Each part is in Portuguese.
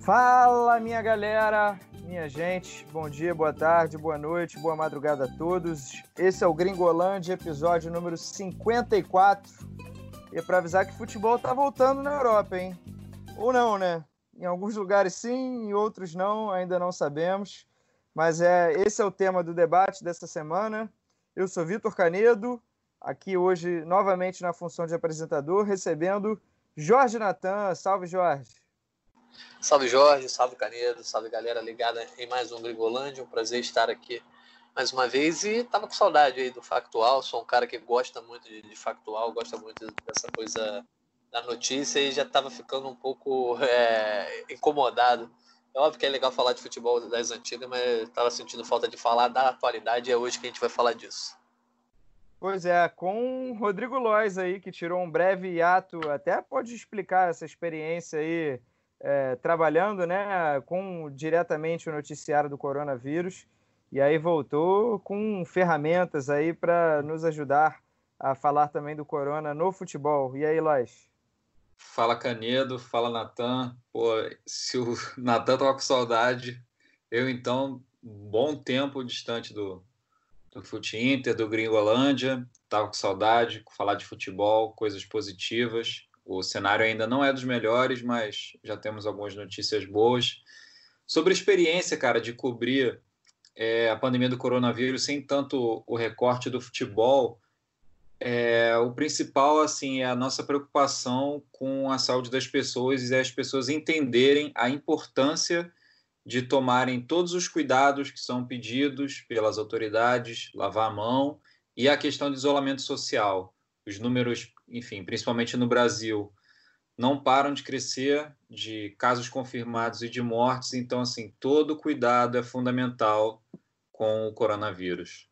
Fala, minha galera, minha gente, bom dia, boa tarde, boa noite, boa madrugada a todos. Esse é o Gringolândia, episódio número 54. E é para avisar que futebol tá voltando na Europa, hein? Ou não, né? Em alguns lugares sim, em outros não, ainda não sabemos. Mas é esse é o tema do debate dessa semana. Eu sou Vitor Canedo, aqui hoje novamente na função de apresentador, recebendo Jorge Natan. Salve, Jorge. Salve Jorge, salve Canedo, salve galera ligada em mais um Gringolândia. Um prazer estar aqui mais uma vez e tava com saudade aí do factual. Sou um cara que gosta muito de, de factual, gosta muito dessa coisa da notícia e já tava ficando um pouco é, incomodado. É óbvio que é legal falar de futebol das antigas, mas tava sentindo falta de falar da atualidade e é hoje que a gente vai falar disso. Pois é, com o Rodrigo Lois aí, que tirou um breve hiato, até pode explicar essa experiência aí é, trabalhando né, com diretamente o noticiário do coronavírus e aí voltou com ferramentas aí para nos ajudar a falar também do corona no futebol. E aí, Lois? Fala Canedo, fala Natan. Pô, se o Natan tava com saudade, eu então, bom tempo distante do, do Fute Inter, do Gringolândia, tava com saudade, falar de futebol, coisas positivas. O cenário ainda não é dos melhores, mas já temos algumas notícias boas. Sobre a experiência, cara, de cobrir é, a pandemia do coronavírus sem tanto o recorte do futebol, é, o principal assim é a nossa preocupação com a saúde das pessoas e as pessoas entenderem a importância de tomarem todos os cuidados que são pedidos pelas autoridades, lavar a mão e a questão de isolamento social. Os números enfim, principalmente no Brasil, não param de crescer de casos confirmados e de mortes. Então, assim, todo cuidado é fundamental com o coronavírus.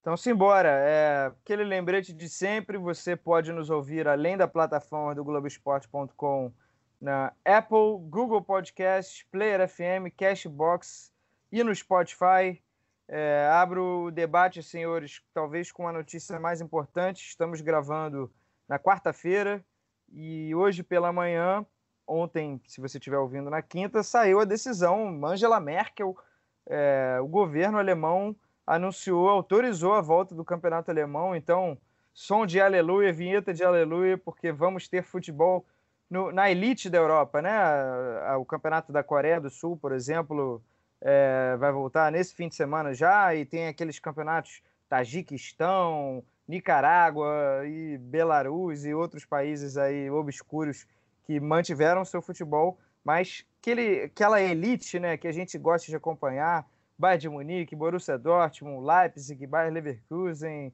Então, simbora. É, aquele lembrete de sempre, você pode nos ouvir além da plataforma do Globoesporte.com na Apple, Google Podcasts, Player FM, Cashbox e no Spotify. É, abro o debate, senhores, talvez com a notícia mais importante. Estamos gravando na quarta-feira e hoje pela manhã, ontem, se você estiver ouvindo na quinta, saiu a decisão. Angela Merkel, é, o governo alemão, anunciou, autorizou a volta do campeonato alemão. Então, som de aleluia, vinheta de aleluia, porque vamos ter futebol no, na elite da Europa, né? O campeonato da Coreia do Sul, por exemplo é, vai voltar nesse fim de semana já, e tem aqueles campeonatos Tajiquistão, Nicarágua e Belarus e outros países aí obscuros que mantiveram seu futebol, mas aquele, aquela elite né, que a gente gosta de acompanhar, Bayern de Munique, Borussia Dortmund, Leipzig, Bayern Leverkusen,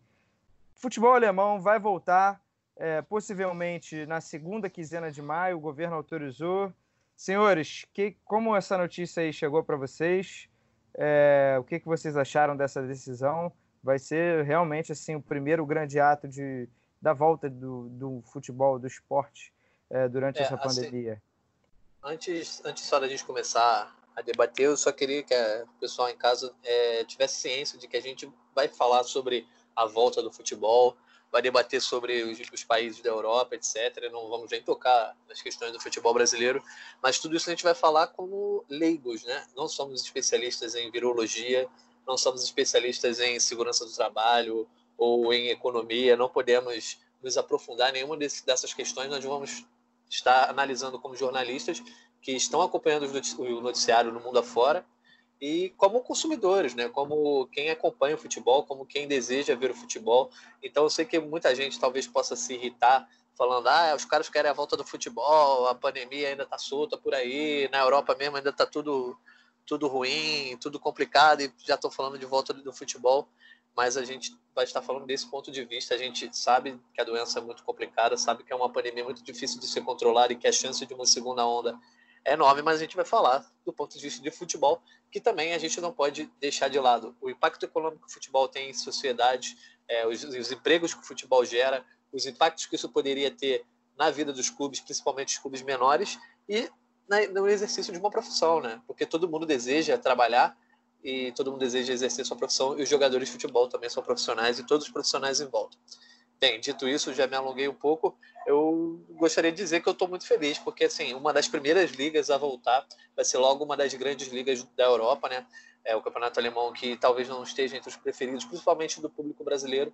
futebol alemão vai voltar é, possivelmente na segunda quinzena de maio, o governo autorizou, Senhores, que, como essa notícia aí chegou para vocês? É, o que, que vocês acharam dessa decisão? Vai ser realmente assim o primeiro grande ato de, da volta do, do futebol, do esporte é, durante é, essa assim, pandemia. Antes, antes só da gente começar a debater, eu só queria que o pessoal em casa é, tivesse ciência de que a gente vai falar sobre a volta do futebol, vai debater sobre os, os, países da Europa, etc. Não vamos nem tocar nas questões do futebol brasileiro, mas tudo isso a gente vai falar como leigos, né? Não somos especialistas em virologia, não somos especialistas em segurança do trabalho ou em economia, não podemos nos aprofundar em nenhuma dessas questões, nós vamos estar analisando como jornalistas que estão acompanhando o noticiário no mundo afora e como consumidores, né? Como quem acompanha o futebol, como quem deseja ver o futebol. Então eu sei que muita gente talvez possa se irritar falando, ah, os caras querem a volta do futebol, a pandemia ainda tá solta por aí, na Europa mesmo ainda tá tudo tudo ruim, tudo complicado e já estou falando de volta do futebol, mas a gente vai estar falando desse ponto de vista. A gente sabe que a doença é muito complicada, sabe que é uma pandemia muito difícil de ser controlada e que a chance de uma segunda onda enorme, mas a gente vai falar do ponto de vista de futebol, que também a gente não pode deixar de lado. O impacto econômico que o futebol tem em sociedade, é, os, os, empregos que o futebol gera, os impactos que isso poderia ter na vida dos clubes, principalmente os clubes menores, e na, no exercício de uma profissão, né? Porque todo mundo deseja trabalhar e todo mundo deseja exercer sua profissão, e os jogadores de futebol também são profissionais, e todos os profissionais em volta. Bem, dito isso, já me alonguei um pouco. Eu gostaria de dizer que eu estou muito feliz, porque assim, uma das primeiras ligas a voltar vai ser logo uma das grandes ligas da Europa, né? É o campeonato alemão que talvez não esteja entre os preferidos, principalmente do público brasileiro,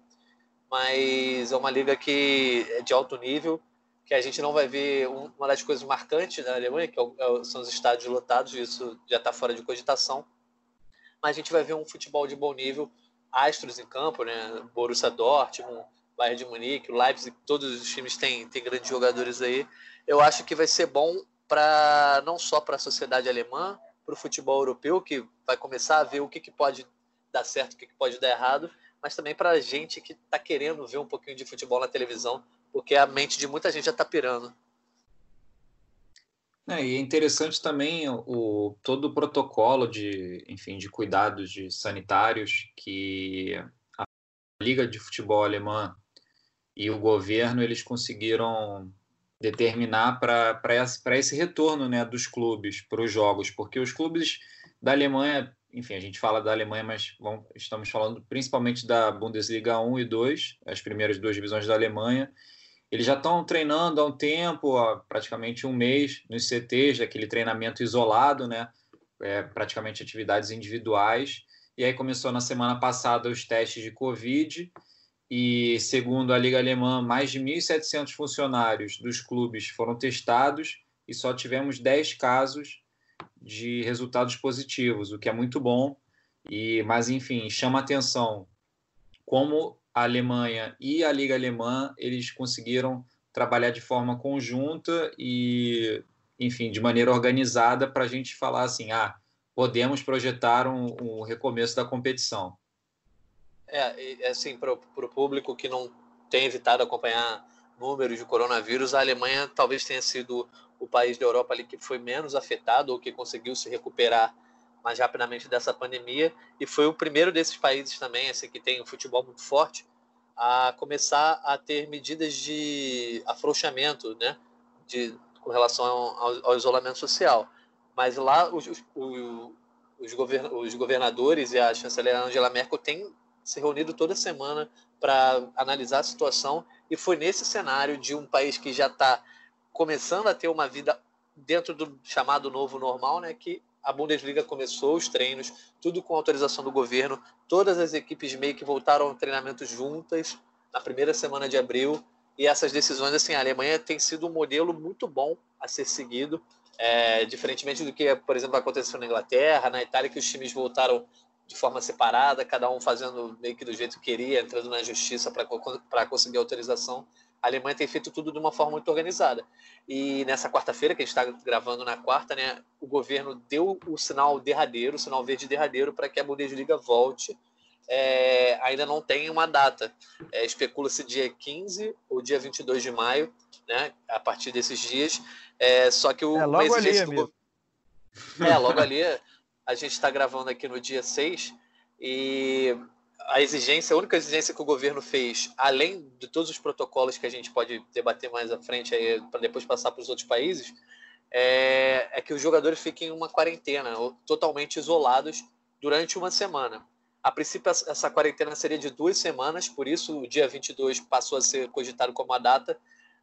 mas é uma liga que é de alto nível, que a gente não vai ver uma das coisas marcantes da Alemanha, que é são os estádios lotados, isso já está fora de cogitação, mas a gente vai ver um futebol de bom nível, astros em campo, né? Borussia Dortmund, Bayern de Munique, o Leipzig, todos os times têm, têm grandes jogadores aí. Eu acho que vai ser bom para não só para a sociedade alemã, para o futebol europeu, que vai começar a ver o que, que pode dar certo, o que, que pode dar errado, mas também para a gente que está querendo ver um pouquinho de futebol na televisão, porque a mente de muita gente já está pirando. É, e é interessante também o, todo o protocolo de, enfim, de cuidados de sanitários que a Liga de Futebol Alemã e o governo eles conseguiram determinar para esse, esse retorno né, dos clubes para os jogos, porque os clubes da Alemanha, enfim, a gente fala da Alemanha, mas vamos, estamos falando principalmente da Bundesliga 1 e 2, as primeiras duas divisões da Alemanha, eles já estão treinando há um tempo, há praticamente um mês, nos CTs, aquele treinamento isolado, né? É, praticamente atividades individuais. E aí começou na semana passada os testes de Covid, e segundo a Liga Alemã, mais de 1.700 funcionários dos clubes foram testados e só tivemos 10 casos de resultados positivos, o que é muito bom. E, mas, enfim, chama atenção como a Alemanha e a Liga Alemã eles conseguiram trabalhar de forma conjunta e, enfim, de maneira organizada para a gente falar assim, ah, podemos projetar um, um recomeço da competição. É, assim, para o público que não tem evitado acompanhar números de coronavírus, a Alemanha talvez tenha sido o país da Europa ali que foi menos afetado ou que conseguiu se recuperar mais rapidamente dessa pandemia e foi o primeiro desses países também, assim, que tem um futebol muito forte, a começar a ter medidas de afrouxamento, né, de, com relação ao, ao isolamento social. Mas lá os, os, os, govern, os governadores e a chanceler Angela Merkel têm se reunido toda semana para analisar a situação e foi nesse cenário de um país que já está começando a ter uma vida dentro do chamado novo normal, né, que a Bundesliga começou os treinos, tudo com autorização do governo. Todas as equipes meio que voltaram ao treinamento juntas na primeira semana de abril. E essas decisões, assim, a Alemanha tem sido um modelo muito bom a ser seguido, é, diferentemente do que, por exemplo, aconteceu na Inglaterra, na Itália, que os times voltaram de forma separada, cada um fazendo meio que do jeito que queria, entrando na justiça para conseguir autorização. A Alemanha tem feito tudo de uma forma muito organizada. E nessa quarta-feira, que a gente está gravando na quarta, né, o governo deu o sinal derradeiro, o sinal verde derradeiro, para que a Bundesliga volte. É, ainda não tem uma data. É, Especula-se dia 15 ou dia 22 de maio, né, a partir desses dias. É, só que o, é, logo ali, do... É, logo ali. A gente está gravando aqui no dia 6 e a exigência, a única exigência que o governo fez, além de todos os protocolos que a gente pode debater mais à frente para depois passar para os outros países, é, é, que os jogadores fiquem em uma quarentena, totalmente isolados durante uma semana. A princípio, essa quarentena seria de duas semanas, por isso o dia 22 passou a ser cogitado como a data,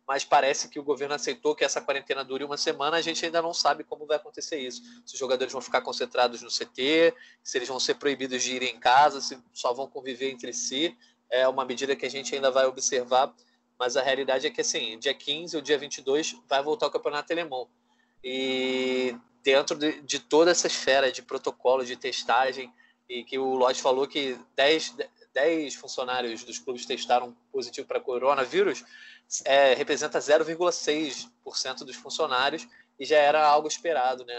mas parece que o governo aceitou que essa quarentena dure uma semana. A gente ainda não sabe como vai acontecer isso. Se os jogadores vão ficar concentrados no CT, se eles vão ser proibidos de ir em casa, se só vão conviver entre si. É uma medida que a gente ainda vai observar, mas a realidade é que, assim, dia 15 ou dia 22 vai voltar o campeonato alemão. E dentro de, de toda essa esfera de protocolo, de testagem, e que o Lodge falou que 10, 10 funcionários dos clubes testaram positivo para coronavírus, é, representa 0,6% dos funcionários e já era algo esperado. Né?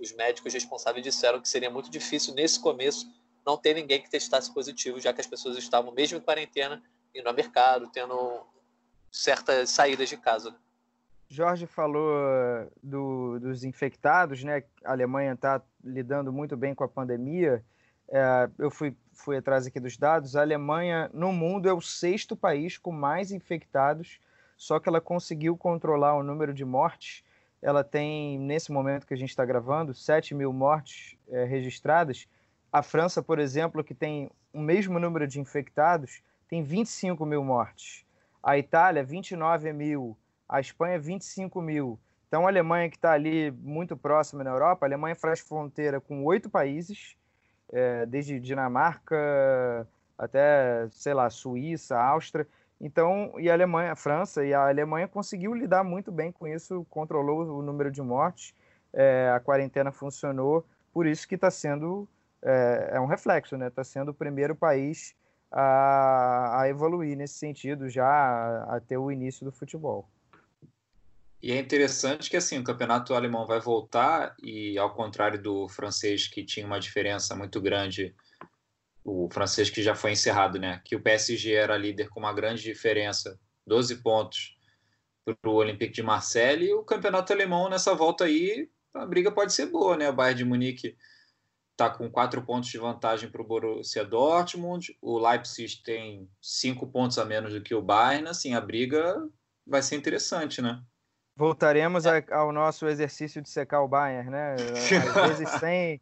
Os médicos responsáveis disseram que seria muito difícil, nesse começo, não ter ninguém que testasse positivo, já que as pessoas estavam, mesmo em quarentena, indo ao mercado, tendo certas saídas de casa. Jorge falou do, dos infectados, né? A Alemanha está lidando muito bem com a pandemia. É, eu fui, fui atrás aqui dos dados. A Alemanha, no mundo, é o sexto país com mais infectados só que ela conseguiu controlar o número de mortes. Ela tem, nesse momento que a gente está gravando, 7 mil mortes é, registradas, A França, por exemplo, que tem o mesmo número de infectados, tem 25 mil mortes. A Itália, 29 mil. A Espanha, 25 mil. Então, a Alemanha, que está ali muito próxima na Europa, a Alemanha faz fronteira com oito países, é, desde Dinamarca até, sei lá, Suíça, Áustria. Então, e a Alemanha, a França e a Alemanha conseguiu lidar muito bem com isso, controlou o número de mortes, é, a quarentena funcionou, por isso que está sendo, é, é, um reflexo, né? Está sendo o primeiro país a, a evoluir nesse sentido, já a, a ter o início do futebol. E é interessante que assim o campeonato alemão vai voltar e ao contrário do francês que tinha uma diferença muito grande, o francês que já foi encerrado, né? Que o PSG era líder com uma grande diferença, 12 pontos para o Olympique de Marseille. E o campeonato alemão nessa volta aí a briga pode ser boa, né? O Bayern de Munique está com quatro pontos de vantagem para o Borussia Dortmund, o Leipzig tem cinco pontos a menos do que o Bayern. Assim, a briga vai ser interessante, né? Voltaremos a, ao nosso exercício de secar o Bayern, né? Às vezes sem,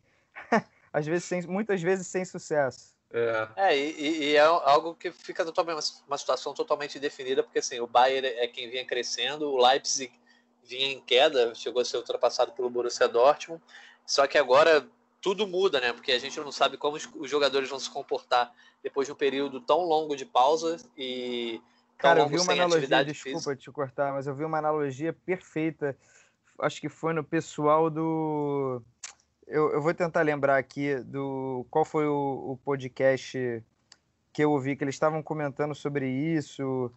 às vezes sem, muitas vezes sem sucesso. É, é e, e, é algo que fica totalmente uma situação totalmente definida, porque assim, o Bayern é quem vinha crescendo, o Leipzig vinha em queda, chegou a ser ultrapassado pelo Borussia Dortmund. Só que agora tudo muda, né? Porque a gente não sabe como os jogadores vão se comportar depois de um período tão longo de pausa e Cara, eu vi uma analogia, desculpa física. te cortar, mas eu vi uma analogia perfeita. Acho que foi no pessoal do. Eu, eu vou tentar lembrar aqui do qual foi o, o podcast que eu ouvi, que eles estavam comentando sobre isso.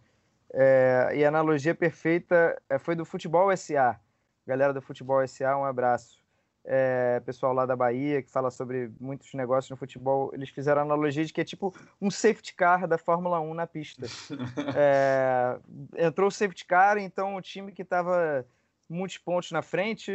É, e a analogia perfeita é, foi do Futebol SA. Galera do Futebol SA, um abraço é, pessoal lá da Bahia, que fala sobre muitos negócios no futebol, eles fizeram a analogia de que é tipo um safety car da Fórmula 1 na pista. é, entrou o safety car, então o time que estava muitos pontos na frente,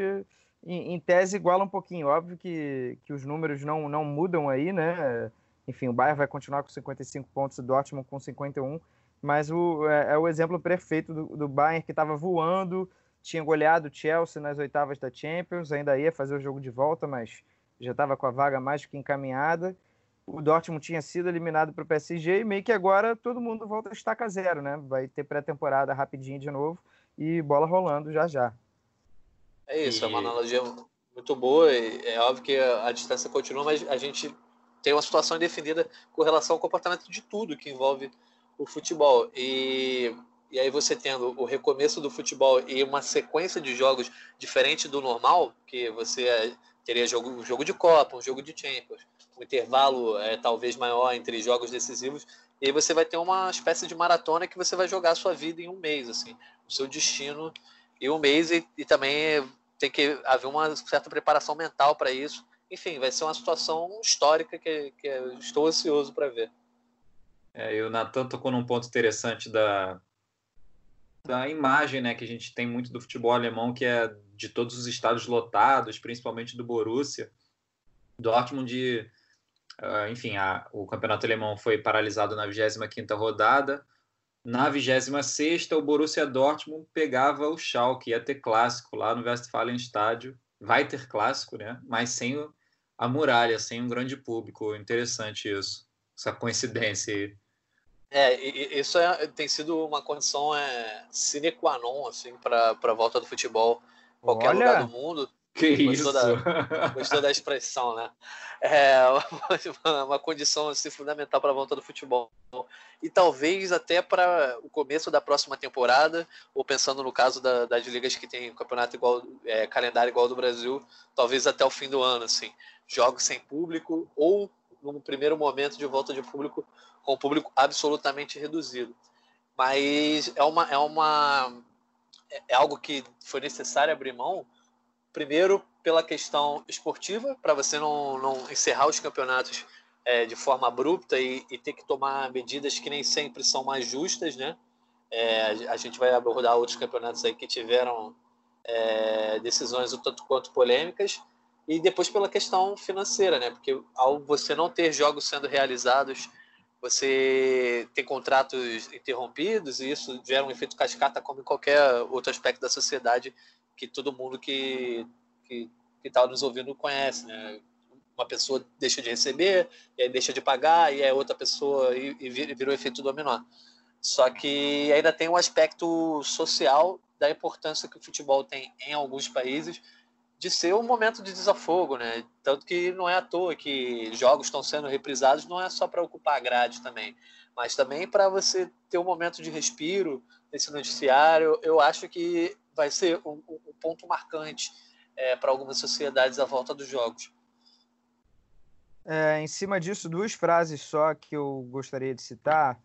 em, em, tese, iguala um pouquinho. Óbvio que, que os números não, não mudam aí, né? Enfim, o Bayern vai continuar com 55 pontos, o Dortmund com 51, mas o, é, é o exemplo perfeito do, do Bayern que estava voando, tinha goleado o Chelsea nas oitavas da Champions, ainda ia fazer o jogo de volta, mas já estava com a vaga mais que encaminhada. O Dortmund tinha sido eliminado para o PSG e meio que agora todo mundo volta a estaca zero, né? Vai ter pré-temporada rapidinho de novo e bola rolando já já. É isso, e... é uma analogia muito boa. é óbvio que a distância continua, mas a gente tem uma situação indefinida com relação ao comportamento de tudo que envolve o futebol. E e aí você tendo o recomeço do futebol e uma sequência de jogos diferente do normal, que você teria jogo, um jogo de Copa, um jogo de Champions, um intervalo é, talvez maior entre jogos decisivos, e aí você vai ter uma espécie de maratona que você vai jogar a sua vida em um mês, assim, o seu destino em um mês, e, e também tem que haver uma certa preparação mental para isso. Enfim, vai ser uma situação histórica que, que estou ansioso para ver. É, e o Natan tocou num ponto interessante da, da imagem né, que a gente tem muito do futebol alemão, que é de todos os estados lotados, principalmente do Borussia. Dortmund, uh, enfim, a, o campeonato alemão foi paralisado na 25ª rodada. Na 26ª, o Borussia Dortmund pegava o Schalke, ia ter clássico lá no Westfalenstadion. Vai ter clássico, né? Mas sem a muralha, sem um grande público. Interessante isso, essa coincidência aí. É, isso é, tem sido uma condição é, sine qua non assim, para a volta do futebol em qualquer Olha, lugar do mundo. Que gostou isso? Da, gostou da expressão, né? É uma, uma condição assim, fundamental para a volta do futebol. E talvez até para o começo da próxima temporada, ou pensando no caso da, das ligas que tem campeonato igual, é, calendário igual ao do Brasil, talvez até o fim do ano, assim. Jogos sem público ou num primeiro momento de volta de público com o público absolutamente reduzido. Mas é uma é uma é algo que foi necessário abrir mão, primeiro pela questão esportiva, para você não, não encerrar os campeonatos é, de forma abrupta e, e, ter que tomar medidas que nem sempre são mais justas, né? É, a gente vai abordar outros campeonatos aí que tiveram é, decisões um tanto quanto polêmicas e depois pela questão financeira, né? Porque ao você não ter jogos sendo realizados você tem contratos interrompidos e isso gera um efeito cascata como em qualquer outro aspecto da sociedade que todo mundo que que está nos ouvindo conhece, né? uma pessoa deixa de receber, e aí deixa de pagar, e é outra pessoa, e, e virou efeito dominó. Só que ainda tem um aspecto social da importância que o futebol tem em alguns países de ser um momento de desafogo, né? Tanto que não é à toa que jogos estão sendo reprisados, não é só para ocupar a grade também, mas também para você ter um momento de respiro nesse noticiário. Eu acho que vai ser um, ponto marcante é, para algumas sociedades à volta dos jogos. É, em cima disso, duas frases só que eu gostaria de citar.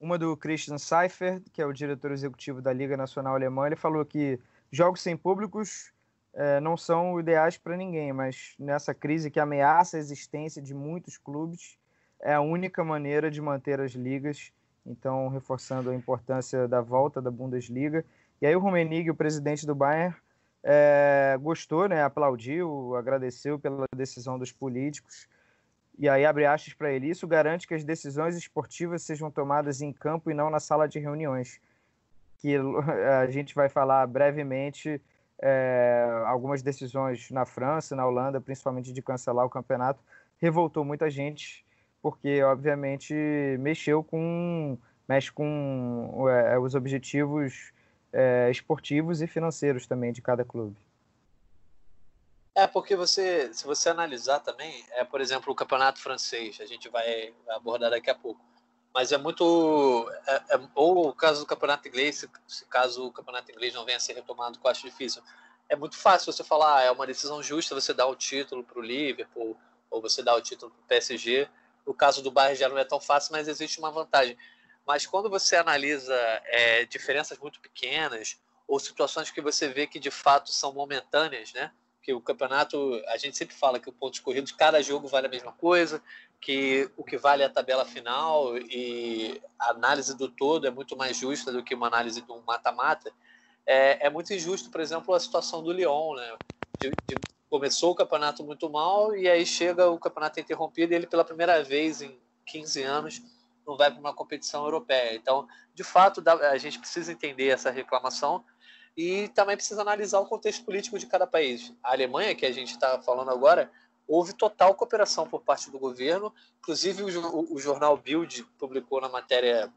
Uma do Christian Seifert, que é o diretor executivo da Liga Nacional Alemã, ele falou que jogos sem públicos é, não são ideais para ninguém, mas nessa crise que ameaça a existência de muitos clubes, é a única maneira de manter as ligas. Então, reforçando a importância da volta da Bundesliga. E aí o Rummenigge, o presidente do Bayern, é, gostou, né, aplaudiu, agradeceu pela decisão dos políticos e aí abre aspas para ele. Isso garante que as decisões esportivas sejam tomadas em campo e não na sala de reuniões. Que a gente vai falar brevemente é, algumas decisões na França, na Holanda, principalmente de cancelar o campeonato, revoltou muita gente, porque obviamente mexeu com mexe com é, os objetivos é, esportivos e financeiros também de cada clube. É, porque você, se você analisar também, é, por exemplo, o campeonato francês, a gente vai abordar daqui a pouco. Mas é muito. É, é, ou o caso do campeonato inglês, se, caso o campeonato inglês não venha a ser retomado, que eu acho difícil. É muito fácil você falar, ah, é uma decisão justa você dar o título para o Liverpool, ou você dar o título para o PSG. O caso do Bayern já não é tão fácil, mas existe uma vantagem. Mas quando você analisa é, diferenças muito pequenas, ou situações que você vê que de fato são momentâneas, né? que o campeonato, a gente sempre fala que o ponto corrido de cada jogo vale a mesma coisa, que o que vale é a tabela final e a análise do todo é muito mais justa do que uma análise de um mata-mata. É, é, muito injusto, por exemplo, a situação do Lyon, né? De, de, começou o campeonato muito mal e aí chega o campeonato interrompido e ele pela primeira vez em 15 anos não vai para uma competição europeia. Então, de fato, a gente precisa entender essa reclamação e também precisa analisar o contexto político de cada país. A Alemanha, que a gente está falando agora, houve total cooperação por parte do governo. Inclusive, o, jornal Bild publicou na matéria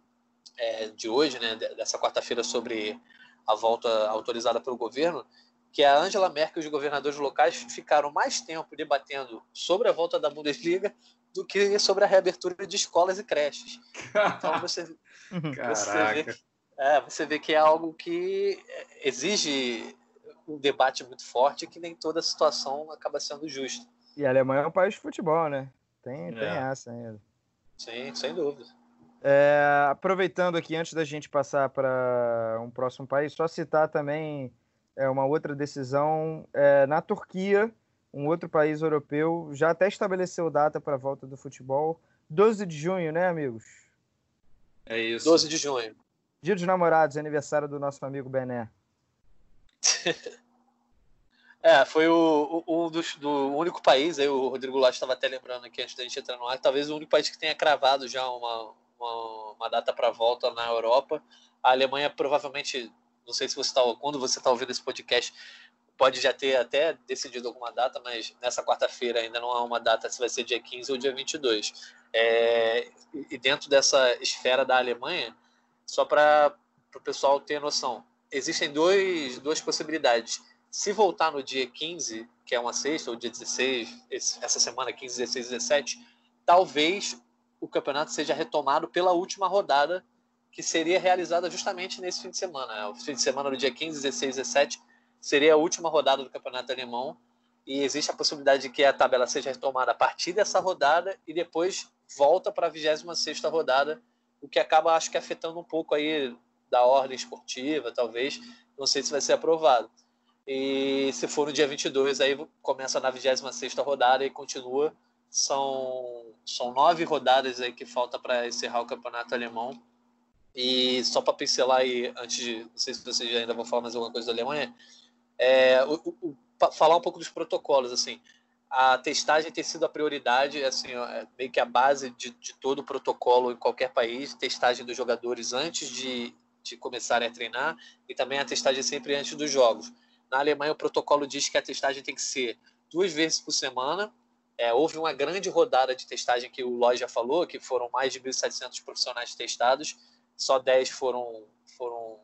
é, de hoje, né, dessa quarta-feira, sobre a volta autorizada pelo governo, que a Angela Merkel e os governadores locais ficaram mais tempo debatendo sobre a volta da Bundesliga do que sobre a reabertura de escolas e creches. Então você, você vê é, você vê que é algo que exige um debate muito forte e que nem toda situação acaba sendo justa. E a Alemanha é um país de futebol, né? Tem, é. tem essa ainda. Sim, sem dúvida. É, aproveitando aqui, antes da gente passar para um próximo país, só citar também é, uma outra decisão é, na Turquia, um outro país europeu, já até estabeleceu data para a volta do futebol. 12 de junho, né, amigos? É isso. 12 de junho. Dia dos Namorados, aniversário do nosso amigo Bené. é, foi o, o, um dos, do único país, aí o Rodrigo Lage estava até lembrando aqui antes da gente entrar no ar, talvez o único país que tenha cravado já uma, uma, uma data para volta na Europa. A Alemanha provavelmente, não sei se você está, quando você está ouvindo esse podcast, pode já ter até decidido alguma data, mas nessa quarta-feira ainda não há uma data se vai ser dia 15 ou dia 22. É, e dentro dessa esfera da Alemanha, só para o pessoal ter noção. Existem dois, duas possibilidades. Se voltar no dia 15, que é uma sexta, ou dia 16, essa semana, 15, 16, 17, talvez o campeonato seja retomado pela última rodada, que seria realizada justamente nesse fim de semana. O fim de semana, no dia 15, 16, 17, seria a última rodada do campeonato alemão. E existe a possibilidade de que a tabela seja retomada a partir dessa rodada e depois volta para a 26 rodada o que acaba, acho que, afetando um pouco aí da ordem esportiva, talvez. Não sei se vai ser aprovado. E se for no dia 22, aí começa na 26 rodada e continua. São, são nove rodadas aí que falta para encerrar o campeonato alemão. E só para pincelar aí, antes de. Não sei se vocês ainda vão falar mais alguma coisa da Alemanha. É, o, o, falar um pouco dos protocolos. assim a testagem tem sido a prioridade, assim, é meio que a base de, de, todo o protocolo em qualquer país, testagem dos jogadores antes de, de começarem a treinar e também a testagem sempre antes dos jogos. Na Alemanha, o protocolo diz que a testagem tem que ser duas vezes por semana É, houve uma grande rodada de testagem que o Loja já falou, que foram mais de 1.700 profissionais testados, só 10 foram, foram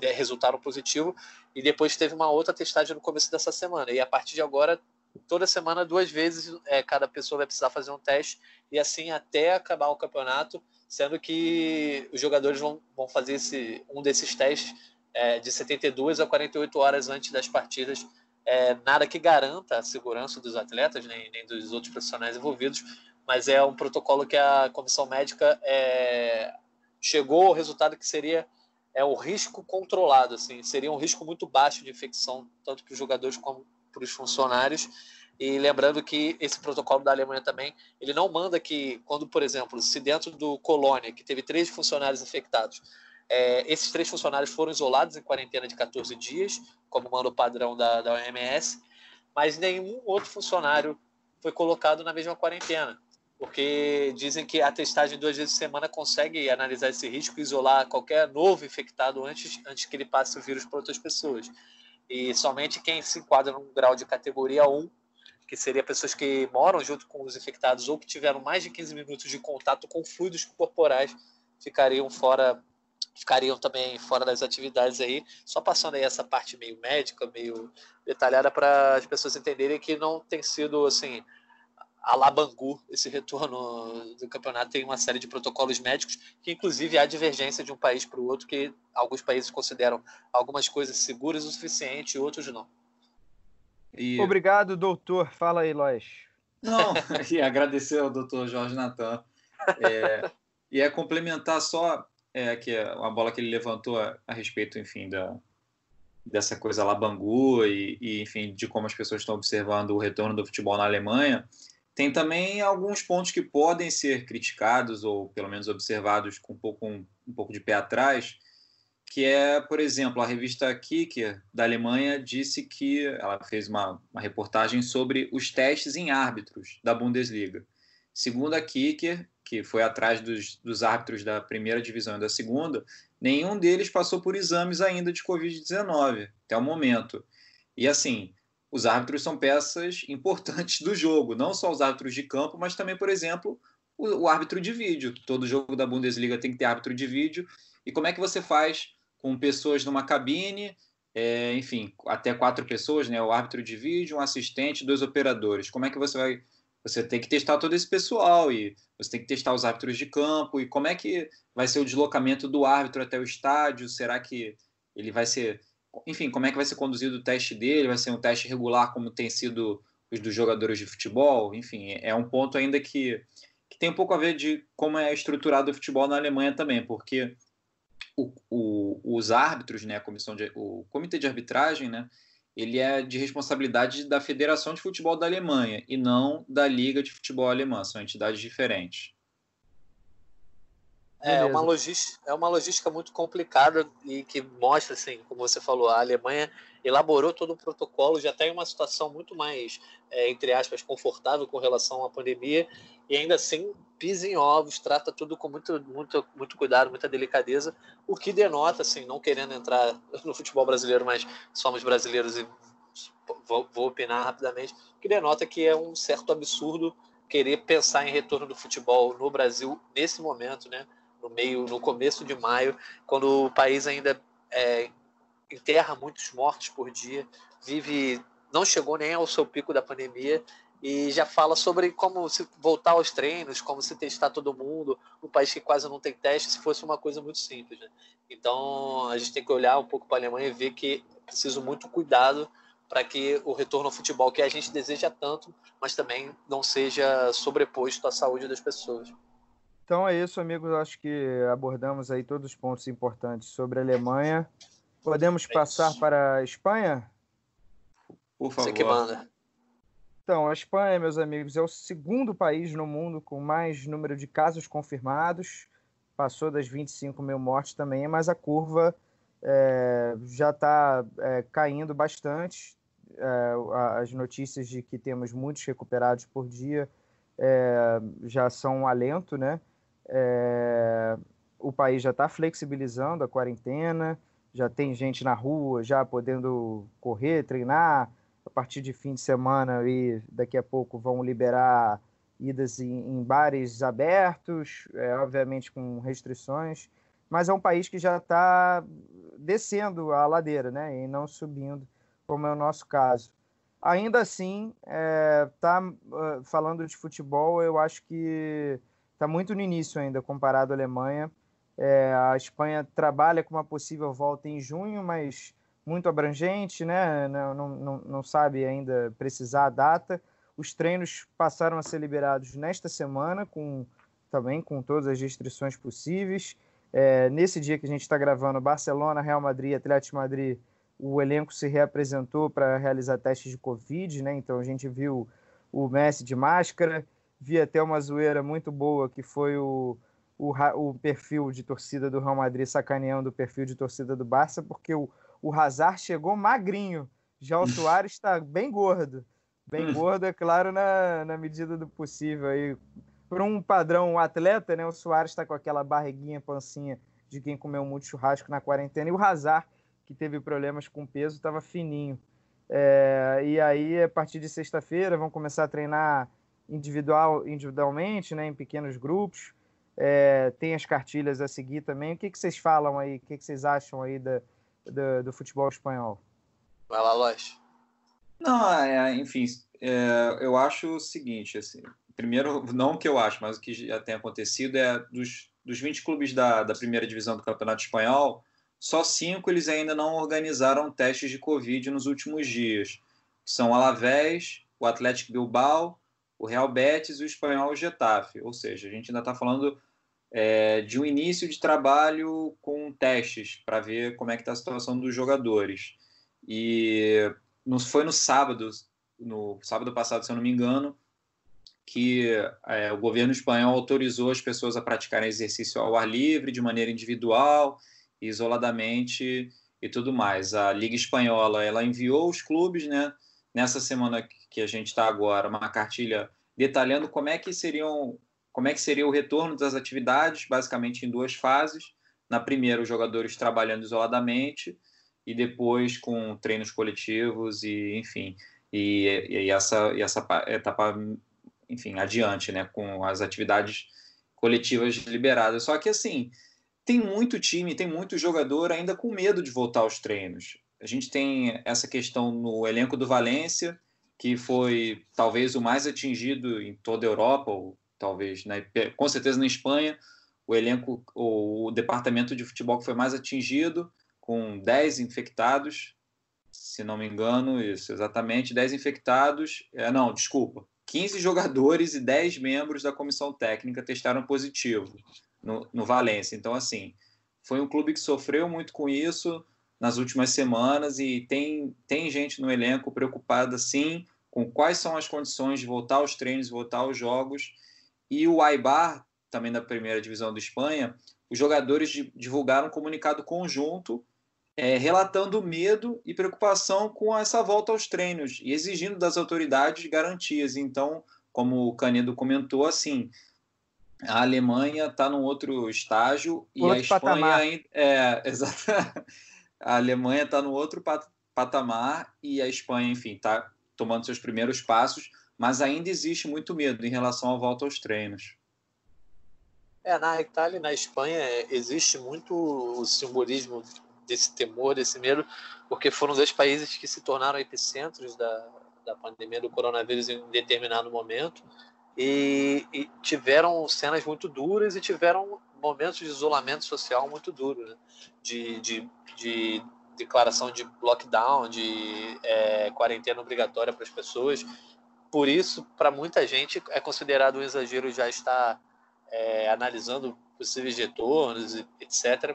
é, resultaram positivo, e depois teve uma outra testagem no começo dessa semana. E a partir de agora, toda semana, duas vezes, é, cada pessoa vai precisar fazer um teste, e assim até acabar o campeonato, sendo que os jogadores vão, vão fazer esse, um desses testes é, de 72 a 48 horas antes das partidas é, nada que garanta a segurança dos atletas, nem, nem, dos outros profissionais envolvidos, mas é um protocolo que a comissão médica é, chegou ao resultado que seria é o risco controlado, assim, seria um risco muito baixo de infecção, tanto para os jogadores como para os funcionários. E lembrando que esse protocolo da Alemanha também, ele não manda que, quando, por exemplo, se dentro do Colônia, que teve três funcionários infectados, é, esses três funcionários foram isolados em quarentena de 14 dias, como manda o padrão da, da OMS, mas nenhum outro funcionário foi colocado na mesma quarentena, porque dizem que a testagem duas vezes por semana consegue analisar esse risco e isolar qualquer novo infectado antes, antes que ele passe o vírus para outras pessoas. E somente quem se enquadra num grau de categoria 1, que seria pessoas que moram junto com os infectados ou que tiveram mais de 15 minutos de contato com fluidos corporais, ficariam fora ficariam também fora das atividades aí, só passando aí essa parte meio médica, meio detalhada para as pessoas entenderem que não tem sido assim a Labangu esse retorno do campeonato tem uma série de protocolos médicos que inclusive há divergência de um país para o outro que alguns países consideram algumas coisas seguras o suficiente e outros não. E... Obrigado, doutor. Fala aí, Lois. Não, e agradecer ao doutor Jorge Natan. É, e é complementar só é, que uma bola que ele levantou a, a respeito, enfim, da, dessa coisa lá Bangu e, e, enfim, de como as pessoas estão observando o retorno do futebol na Alemanha, tem também alguns pontos que podem ser criticados ou pelo menos observados com um pouco, um, um pouco de pé atrás, que é, por exemplo, a revista Kicker da Alemanha disse que ela fez uma, uma reportagem sobre os testes em árbitros da Bundesliga. Segundo a Kicker, que foi atrás dos, dos árbitros da primeira divisão e da segunda, nenhum deles passou por exames ainda de Covid-19, até o momento. E assim, os árbitros são peças importantes do jogo, não só os árbitros de campo, mas também, por exemplo, o, o árbitro de vídeo. Todo jogo da Bundesliga tem que ter árbitro de vídeo. E como é que você faz com pessoas numa cabine, é, enfim, até quatro pessoas, né? O árbitro de vídeo, um assistente, dois operadores. Como é que você vai você tem que testar todo esse pessoal e você tem que testar os árbitros de campo e como é que vai ser o deslocamento do árbitro até o estádio? Será que ele vai ser, enfim, como é que vai ser conduzido o teste dele? Vai ser um teste regular como tem sido os dos jogadores de futebol? Enfim, é um ponto ainda que, que tem um pouco a ver de como é estruturado o futebol na Alemanha também, porque o, o, os árbitros, né, a comissão de, o comitê de arbitragem, né, ele é de responsabilidade da Federação de Futebol da Alemanha e não da Liga de Futebol Alemã, são entidades diferentes. É uma, logística, é uma logística muito complicada e que mostra, assim, como você falou, a Alemanha elaborou todo um protocolo, já está em uma situação muito mais, é, entre aspas, confortável com relação à pandemia e ainda assim pisa em ovos, trata tudo com muito, muito, muito cuidado, muita delicadeza, o que denota, assim, não querendo entrar no futebol brasileiro, mas somos brasileiros e vou, vou opinar rapidamente, que denota que é um certo absurdo querer pensar em retorno do futebol no Brasil nesse momento, né? No meio, no começo de maio, quando o país ainda é, enterra muitos mortos por dia, vive, não chegou nem ao seu pico da pandemia e já fala sobre como se voltar aos treinos, como se testar todo mundo, um país que quase não tem teste, se fosse uma coisa muito simples. Né? Então a gente tem que olhar um pouco para a Alemanha e ver que é preciso muito cuidado para que o retorno ao futebol que a gente deseja tanto, mas também não seja sobreposto à saúde das pessoas. Então é isso, amigos. Acho que abordamos aí todos os pontos importantes sobre a Alemanha. Podemos é passar para a Espanha? Por favor. Você que manda. Então, a Espanha, meus amigos, é o segundo país no mundo com mais número de casos confirmados. Passou das 25 mil mortes também, mas a curva é, já está é, caindo bastante. É, as notícias de que temos muitos recuperados por dia é, já são um alento, né? É, o país já está flexibilizando a quarentena, já tem gente na rua já podendo correr, treinar, a partir de fim de semana e daqui a pouco vão liberar idas em, em bares abertos, é, obviamente com restrições, mas é um país que já está descendo a ladeira, né, e não subindo, como é o nosso caso. Ainda assim, é, tá uh, falando de futebol, eu acho que está muito no início ainda comparado à Alemanha. É, a Espanha trabalha com uma possível volta em junho, mas muito abrangente, né? Não, não, não sabe ainda precisar a data. Os treinos passaram a ser liberados nesta semana, com também com todas as restrições possíveis. É, nesse dia que a gente está gravando, Barcelona, Real Madrid, Atlético Madrid, o elenco se reapresentou para realizar testes de Covid, né? Então a gente viu o Messi de máscara, vi até uma zoeira muito boa que foi o, o, o perfil de torcida do Real Madrid sacaneando o perfil de torcida do Barça, porque o, o Hazard chegou magrinho, já o Soares está bem gordo. Bem hum. gordo, é claro, na, na medida do possível. Aí, por um padrão atleta, né, o Soares está com aquela barriguinha, pancinha de quem comeu muito churrasco na quarentena, e o Hazard, que teve problemas com peso, estava fininho. É, e aí, a partir de sexta-feira, vão começar a treinar individual, individualmente, né, em pequenos grupos. É, tem as cartilhas a seguir também. O que, que vocês falam aí? O que, que vocês acham aí da, do, do futebol espanhol. Vai lá, Lois. Não, é, enfim, é, eu acho o seguinte, assim, primeiro, não o que eu acho, mas o que já tem acontecido é dos, dos 20 clubes da, da primeira divisão do Campeonato Espanhol, só cinco eles ainda não organizaram testes de Covid nos últimos dias. São o Alavés, o Atlético Bilbao, o Real Betis e o Espanhol Getafe. Ou seja, a gente ainda está falando é, de um início de trabalho com testes para ver como é que está a situação dos jogadores. E no, foi no sábado, no sábado passado, se eu não me engano, que é, o governo espanhol autorizou as pessoas a praticarem exercício ao ar livre, de maneira individual, isoladamente e tudo mais. A Liga Espanhola ela enviou os clubes, né, nessa semana que a gente está agora, uma cartilha detalhando como é que seriam como é que seria o retorno das atividades, basicamente em duas fases. Na primeira, os jogadores trabalhando isoladamente e depois com treinos coletivos e, enfim, e, e essa, e essa etapa, enfim, adiante, né, com as atividades coletivas liberadas. Só que, assim, tem muito time, tem muito jogador ainda com medo de voltar aos treinos. A gente tem essa questão no elenco do Valência, que foi talvez o mais atingido em toda a Europa, ou talvez, né? com certeza na Espanha, o elenco, o, departamento de futebol que foi mais atingido, com 10 infectados, se não me engano, isso, exatamente, 10 infectados, é, não, desculpa, 15 jogadores e 10 membros da comissão técnica testaram positivo no, no Valência. Então, assim, foi um clube que sofreu muito com isso nas últimas semanas e tem, tem gente no elenco preocupada, sim, com quais são as condições de voltar aos treinos, voltar aos jogos e o Aibar, também da primeira divisão da Espanha, os jogadores divulgaram um comunicado conjunto é, relatando medo e preocupação com essa volta aos treinos e exigindo das autoridades garantias. Então, como o Canedo comentou, assim, a Alemanha está num outro estágio e outro a Espanha ainda é, a Alemanha está no outro patamar e a Espanha, enfim, está tomando seus primeiros passos mas ainda existe muito medo em relação à volta aos treinos. É, na Itália e na Espanha existe muito o simbolismo desse temor, desse medo, porque foram dois países que se tornaram epicentros da, da pandemia do coronavírus em determinado momento e, e tiveram cenas muito duras e tiveram momentos de isolamento social muito duro, né? de, de, de declaração de lockdown, de é, quarentena obrigatória para as pessoas por isso, para muita gente, é considerado um exagero já estar é, analisando possíveis retornos, etc.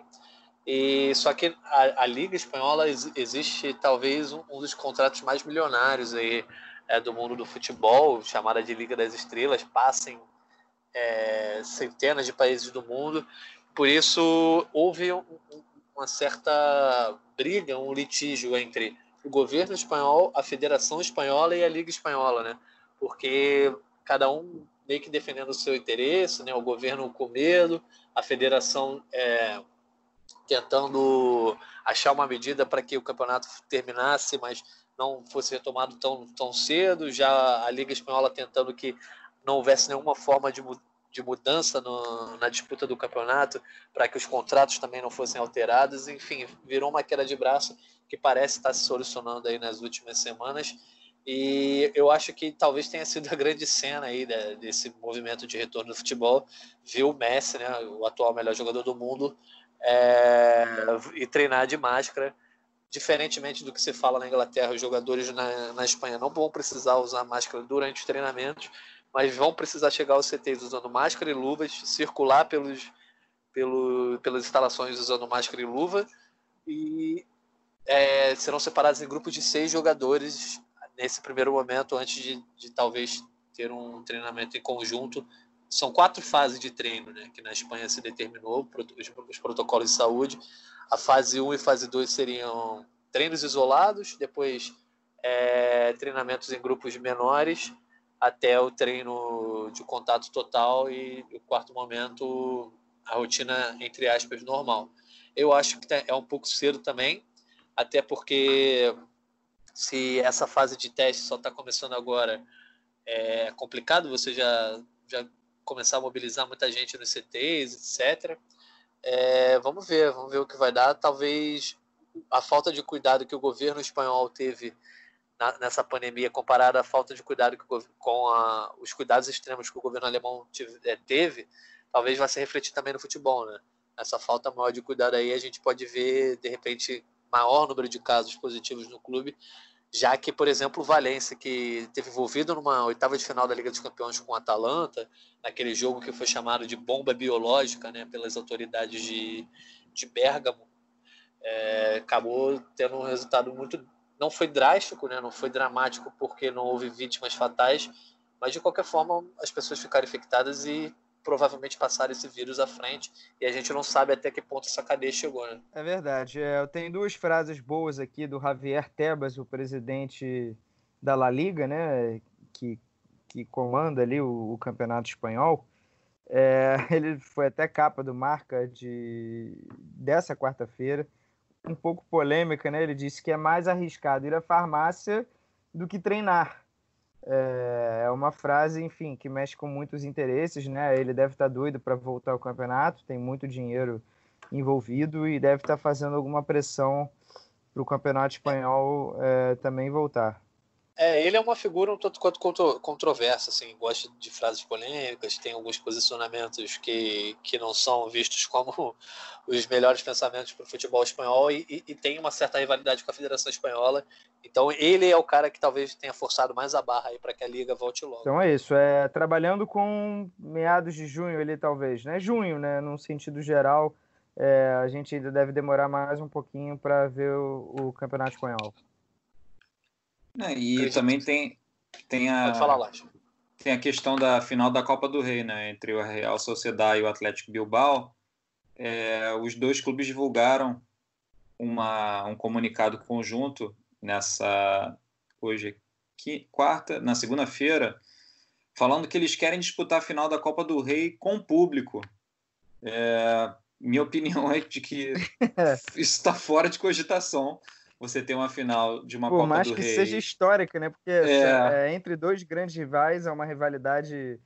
E só que a, a Liga Espanhola existe talvez um, um, dos contratos mais milionários aí é, do mundo do futebol, chamada de Liga das Estrelas, passem é, centenas de países do mundo. Por isso houve um, uma certa briga, um litígio entre o governo espanhol, a Federação Espanhola e a Liga Espanhola, né? Porque cada um meio que defendendo o seu interesse, né? O governo com medo, a federação é, tentando achar uma medida para que o campeonato terminasse, mas não fosse retomado tão, tão cedo, já a Liga Espanhola tentando que não houvesse nenhuma forma de, de mudança no, na disputa do campeonato, para que os contratos também não fossem alterados, enfim, virou uma queda de braço que parece estar se solucionando aí nas últimas semanas, e eu acho que talvez tenha sido a grande cena aí né, desse movimento de retorno do futebol, viu o Messi, né, o atual melhor jogador do mundo, é, e treinar de máscara, Diferentemente do que se fala na Inglaterra, os jogadores na, na Espanha não vão precisar usar máscara durante os treinamentos, mas vão precisar chegar aos CTs usando máscara e luvas, circular pelos, pelo, pelas instalações usando máscara e luva, e é, serão separados em grupos de seis jogadores nesse primeiro momento, antes de, de talvez ter um treinamento em conjunto. São quatro fases de treino, né, que na Espanha se determinou, os, os protocolos de saúde. A fase 1 e fase 2 seriam treinos isolados, depois é, treinamentos em grupos menores, até o treino de contato total e o quarto momento a rotina entre aspas normal. Eu acho que é um pouco cedo também, até porque se essa fase de teste só está começando agora, é complicado você já, já começar a mobilizar muita gente nos CTs, etc. É, vamos ver, vamos ver o que vai dar. Talvez a falta de cuidado que o governo espanhol teve na, nessa pandemia, comparada à falta de cuidado que, com a, os cuidados extremos que o governo alemão tive, é, teve, talvez vá se refletir também no futebol, né? Essa falta maior de cuidado aí, a gente pode ver, de repente, maior número de casos positivos no clube, já que, por exemplo, o Valência, que teve envolvido numa oitava de final da Liga dos Campeões com o Atalanta, naquele jogo que foi chamado de bomba biológica né, pelas autoridades de, de Bérgamo, é, acabou tendo um resultado muito. Não foi drástico, né, não foi dramático porque não houve vítimas fatais, mas de qualquer forma as pessoas ficaram infectadas e provavelmente passaram esse vírus à frente e a gente não sabe até que ponto essa cadeia chegou, né? É verdade. É, eu tenho duas frases boas aqui do Javier Tebas, o presidente da La Liga, né, que, que comanda ali o, o campeonato espanhol. É, ele foi até capa do Marca de dessa quarta-feira, um pouco polêmica, né? Ele disse que é mais arriscado ir à farmácia do que treinar. É, é uma frase, enfim, que mexe com muitos interesses, né? Ele deve estar doido para voltar ao campeonato, tem muito dinheiro envolvido e deve estar fazendo alguma pressão para o campeonato espanhol é, também voltar. É, ele é uma figura um tanto quanto contro controversa, assim, gosta de frases polêmicas, tem alguns posicionamentos que, que não são vistos como os melhores pensamentos para o futebol espanhol e, e, e, tem uma certa rivalidade com a Federação Espanhola. Então ele é o cara que talvez tenha forçado mais a barra aí para que a liga volte logo. Então é isso, é trabalhando com meados de junho ele talvez, né? Junho, né? Num sentido geral, é, a gente ainda deve demorar mais um pouquinho para ver o, o campeonato espanhol. É, e também tem, tem a. Pode falar, Tem a questão da final da Copa do Rei, né? Entre o Real Sociedade e o Atlético Bilbao. É, os dois clubes divulgaram uma, um comunicado conjunto nessa hoje que, quarta, na segunda-feira, falando que eles querem disputar a final da Copa do Rei com público. É, minha opinião é de que isso está fora de cogitação você ter uma final de uma Por Copa mais do que Rei. seja histórica, né? Porque é. É, entre dois grandes rivais é uma rivalidade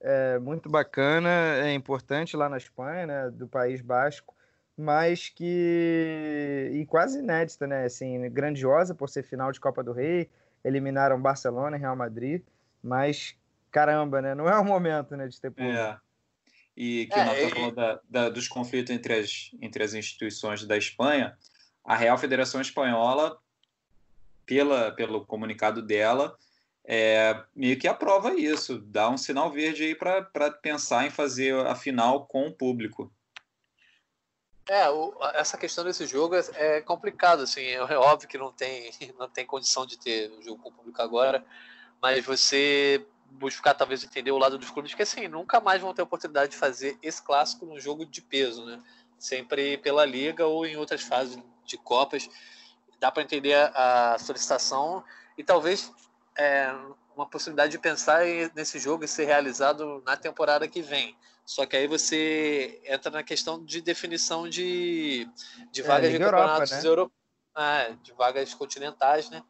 é, muito bacana, é importante lá na Espanha, né? Do País Basco, mas que e quase inédita, né? Assim, grandiosa por ser final de Copa do Rei, eliminaram Barcelona e Real Madrid, mas caramba, né? Não é o momento, né, de ter público. É. E que é, o Nathan falou da, da, dos conflitos entre as, entre as instituições da Espanha a Real Federação Espanhola, pela, pelo comunicado dela, é, meio que aprova isso, dá um sinal verde aí para pensar em fazer a final com o público. É, o, essa questão desse jogo é, é complicado, assim, é, é, óbvio que não tem, não tem condição de ter o jogo com o público agora, mas você buscar talvez entender o lado dos clubes que assim, nunca mais vão ter oportunidade de fazer esse clássico num jogo de peso, né? Sempre pela liga ou em outras fases de Copas. Dá para entender a, a, solicitação e talvez é, uma possibilidade de pensar nesse jogo e ser realizado na temporada que vem. Só que aí você entra na questão de definição de, de é, vagas é, de campeonatos Europa, né? Euro... ah, de vagas continentais, né?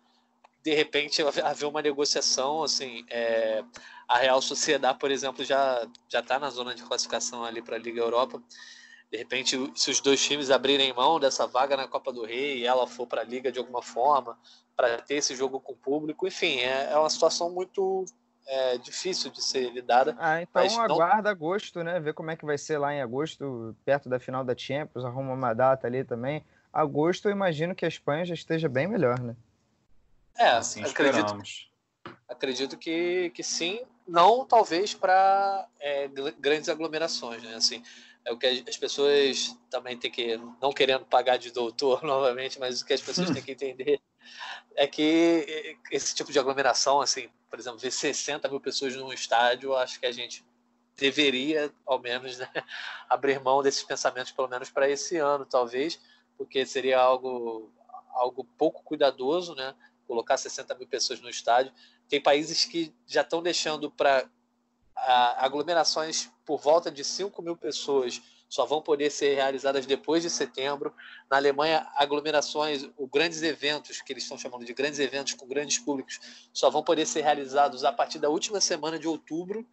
de repente haver uma negociação, assim, é, a Real Sociedade, por exemplo, já já está na zona de classificação ali para a Liga Europa. De repente, se os dois times abrirem mão dessa vaga na Copa do Rei e ela for para a Liga de alguma forma, para ter esse jogo com o público, enfim, é, é uma situação muito é, difícil de ser lidada. Ah, então aguarda não... agosto, né? Ver como é que vai ser lá em agosto, perto da final da Champions, arruma uma data ali também. Agosto, eu imagino que a Espanha já esteja bem melhor, né? É, assim acredito, acredito que, que sim, não talvez para é, grandes aglomerações, né? Assim, é o que as pessoas também têm que, não querendo pagar de doutor novamente, mas o que as pessoas têm que entender é que esse tipo de aglomeração, assim, por exemplo, ver 60 mil pessoas num estádio, acho que a gente deveria, ao menos, né, abrir mão desses pensamentos, pelo menos para esse ano, talvez, porque seria algo, algo pouco cuidadoso, né? Colocar 60 mil pessoas no estádio. Tem países que já estão deixando para aglomerações por volta de 5 mil pessoas só vão poder ser realizadas depois de setembro. Na Alemanha, aglomerações, os grandes eventos, que eles estão chamando de grandes eventos com grandes públicos, só vão poder ser realizados a partir da última semana de outubro.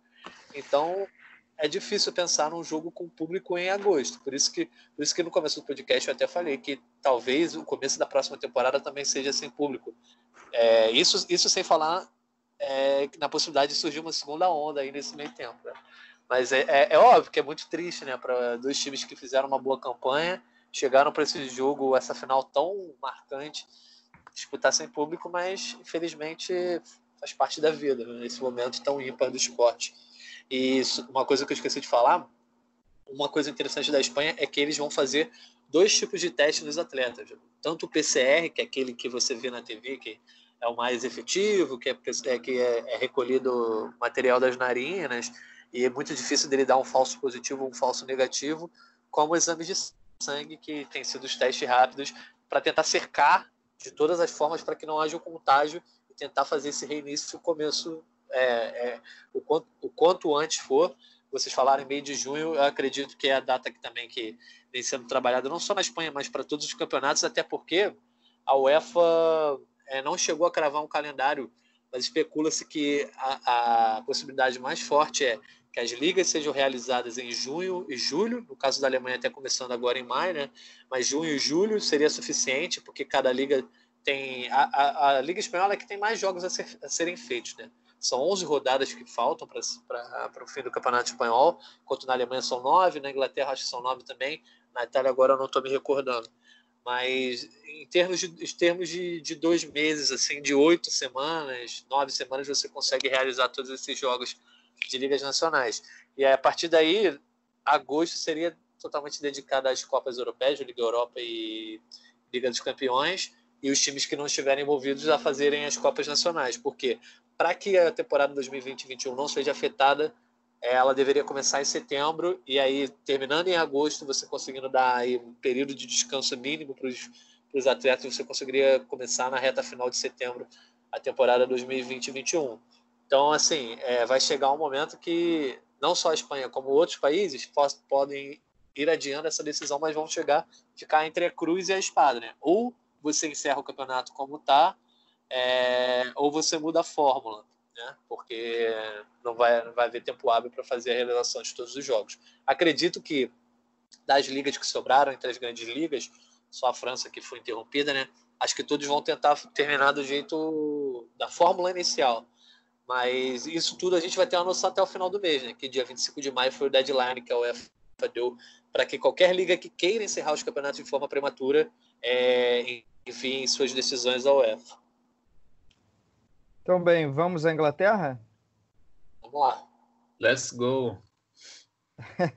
Então, é difícil pensar num jogo com público em agosto. Por isso que, por isso que no começo do podcast eu até falei que talvez o começo da próxima temporada também seja sem público. É, isso, isso sem falar é, na possibilidade de surgir uma segunda onda aí nesse meio tempo. Né? Mas é, é, é, óbvio que é muito triste, né? Para dois times que fizeram uma boa campanha, chegaram para esse jogo, essa final tão marcante, disputar sem público, mas infelizmente faz parte da vida, né? nesse momento tão ímpar do esporte. E isso, uma coisa que eu esqueci de falar, uma coisa interessante da Espanha é que eles vão fazer dois tipos de teste nos atletas. Tanto o PCR, que é aquele que você vê na TV, que é o mais efetivo, que é, é que é, é recolhido material das narinas, e é muito difícil dele dar um falso positivo ou um falso negativo, como exames de sangue, que tem sido os testes rápidos, para tentar cercar de todas as formas para que não haja o contágio e tentar fazer esse reinício no começo, é, é, o, quanto, o quanto antes for. Vocês falaram em meio de junho, eu acredito que é a data que também que vem sendo trabalhada não só na Espanha, mas para todos os campeonatos, até porque a UEFA é, não chegou a cravar um calendário, mas especula-se que a, a possibilidade mais forte é que as ligas sejam realizadas em junho e julho, no caso da Alemanha até começando agora em maio, né? Mas junho e julho seria suficiente, porque cada liga tem a, a, a liga espanhola é que tem mais jogos a, ser, a serem feitos, né? São 11 rodadas que faltam para o fim do campeonato espanhol, enquanto na Alemanha são nove, na Inglaterra acho que são nove também, na Itália agora eu não estou me recordando. Mas em termos, de, em termos de, de dois meses, assim, de oito semanas, nove semanas, você consegue realizar todos esses jogos de ligas nacionais. E a partir daí, agosto seria totalmente dedicado às Copas Europeias, Liga Europa e Liga dos Campeões, e os times que não estiverem envolvidos a fazerem as Copas Nacionais. Porque para que a temporada 2020-2021 não seja afetada, ela deveria começar em setembro, e aí, terminando em agosto, você conseguindo dar aí um período de descanso mínimo para os atletas, você conseguiria começar na reta final de setembro a temporada 2020-21. Então, assim, é, vai chegar um momento que não só a Espanha, como outros países podem ir adiando essa decisão, mas vão chegar, ficar entre a cruz e a espada, né? Ou você encerra o campeonato como está, é, ou você muda a fórmula, né? Porque não vai, não vai haver tempo hábil para fazer a realização de todos os jogos. Acredito que das ligas que sobraram entre as grandes ligas, só a França que foi interrompida, né? Acho que todos vão tentar terminar do jeito da fórmula inicial mas isso tudo a gente vai ter uma noção até o final do mês, né? Que dia 25 de maio foi o deadline que a UEFA deu para que qualquer liga que queira encerrar os campeonatos de forma prematura é, envie suas decisões à UEFA. Então, bem, vamos à Inglaterra? Vamos lá. Let's go.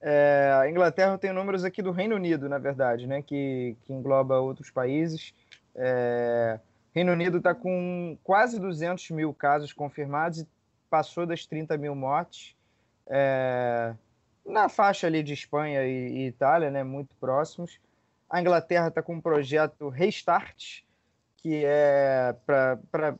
é, a Inglaterra tem números aqui do Reino Unido, na verdade, né? Que, que engloba outros países. É, Reino Unido está com quase 200 mil casos confirmados e passou das 30 mil mortes. É, na faixa ali de Espanha e, e Itália, né, muito próximos. A Inglaterra está com um projeto Restart, que é para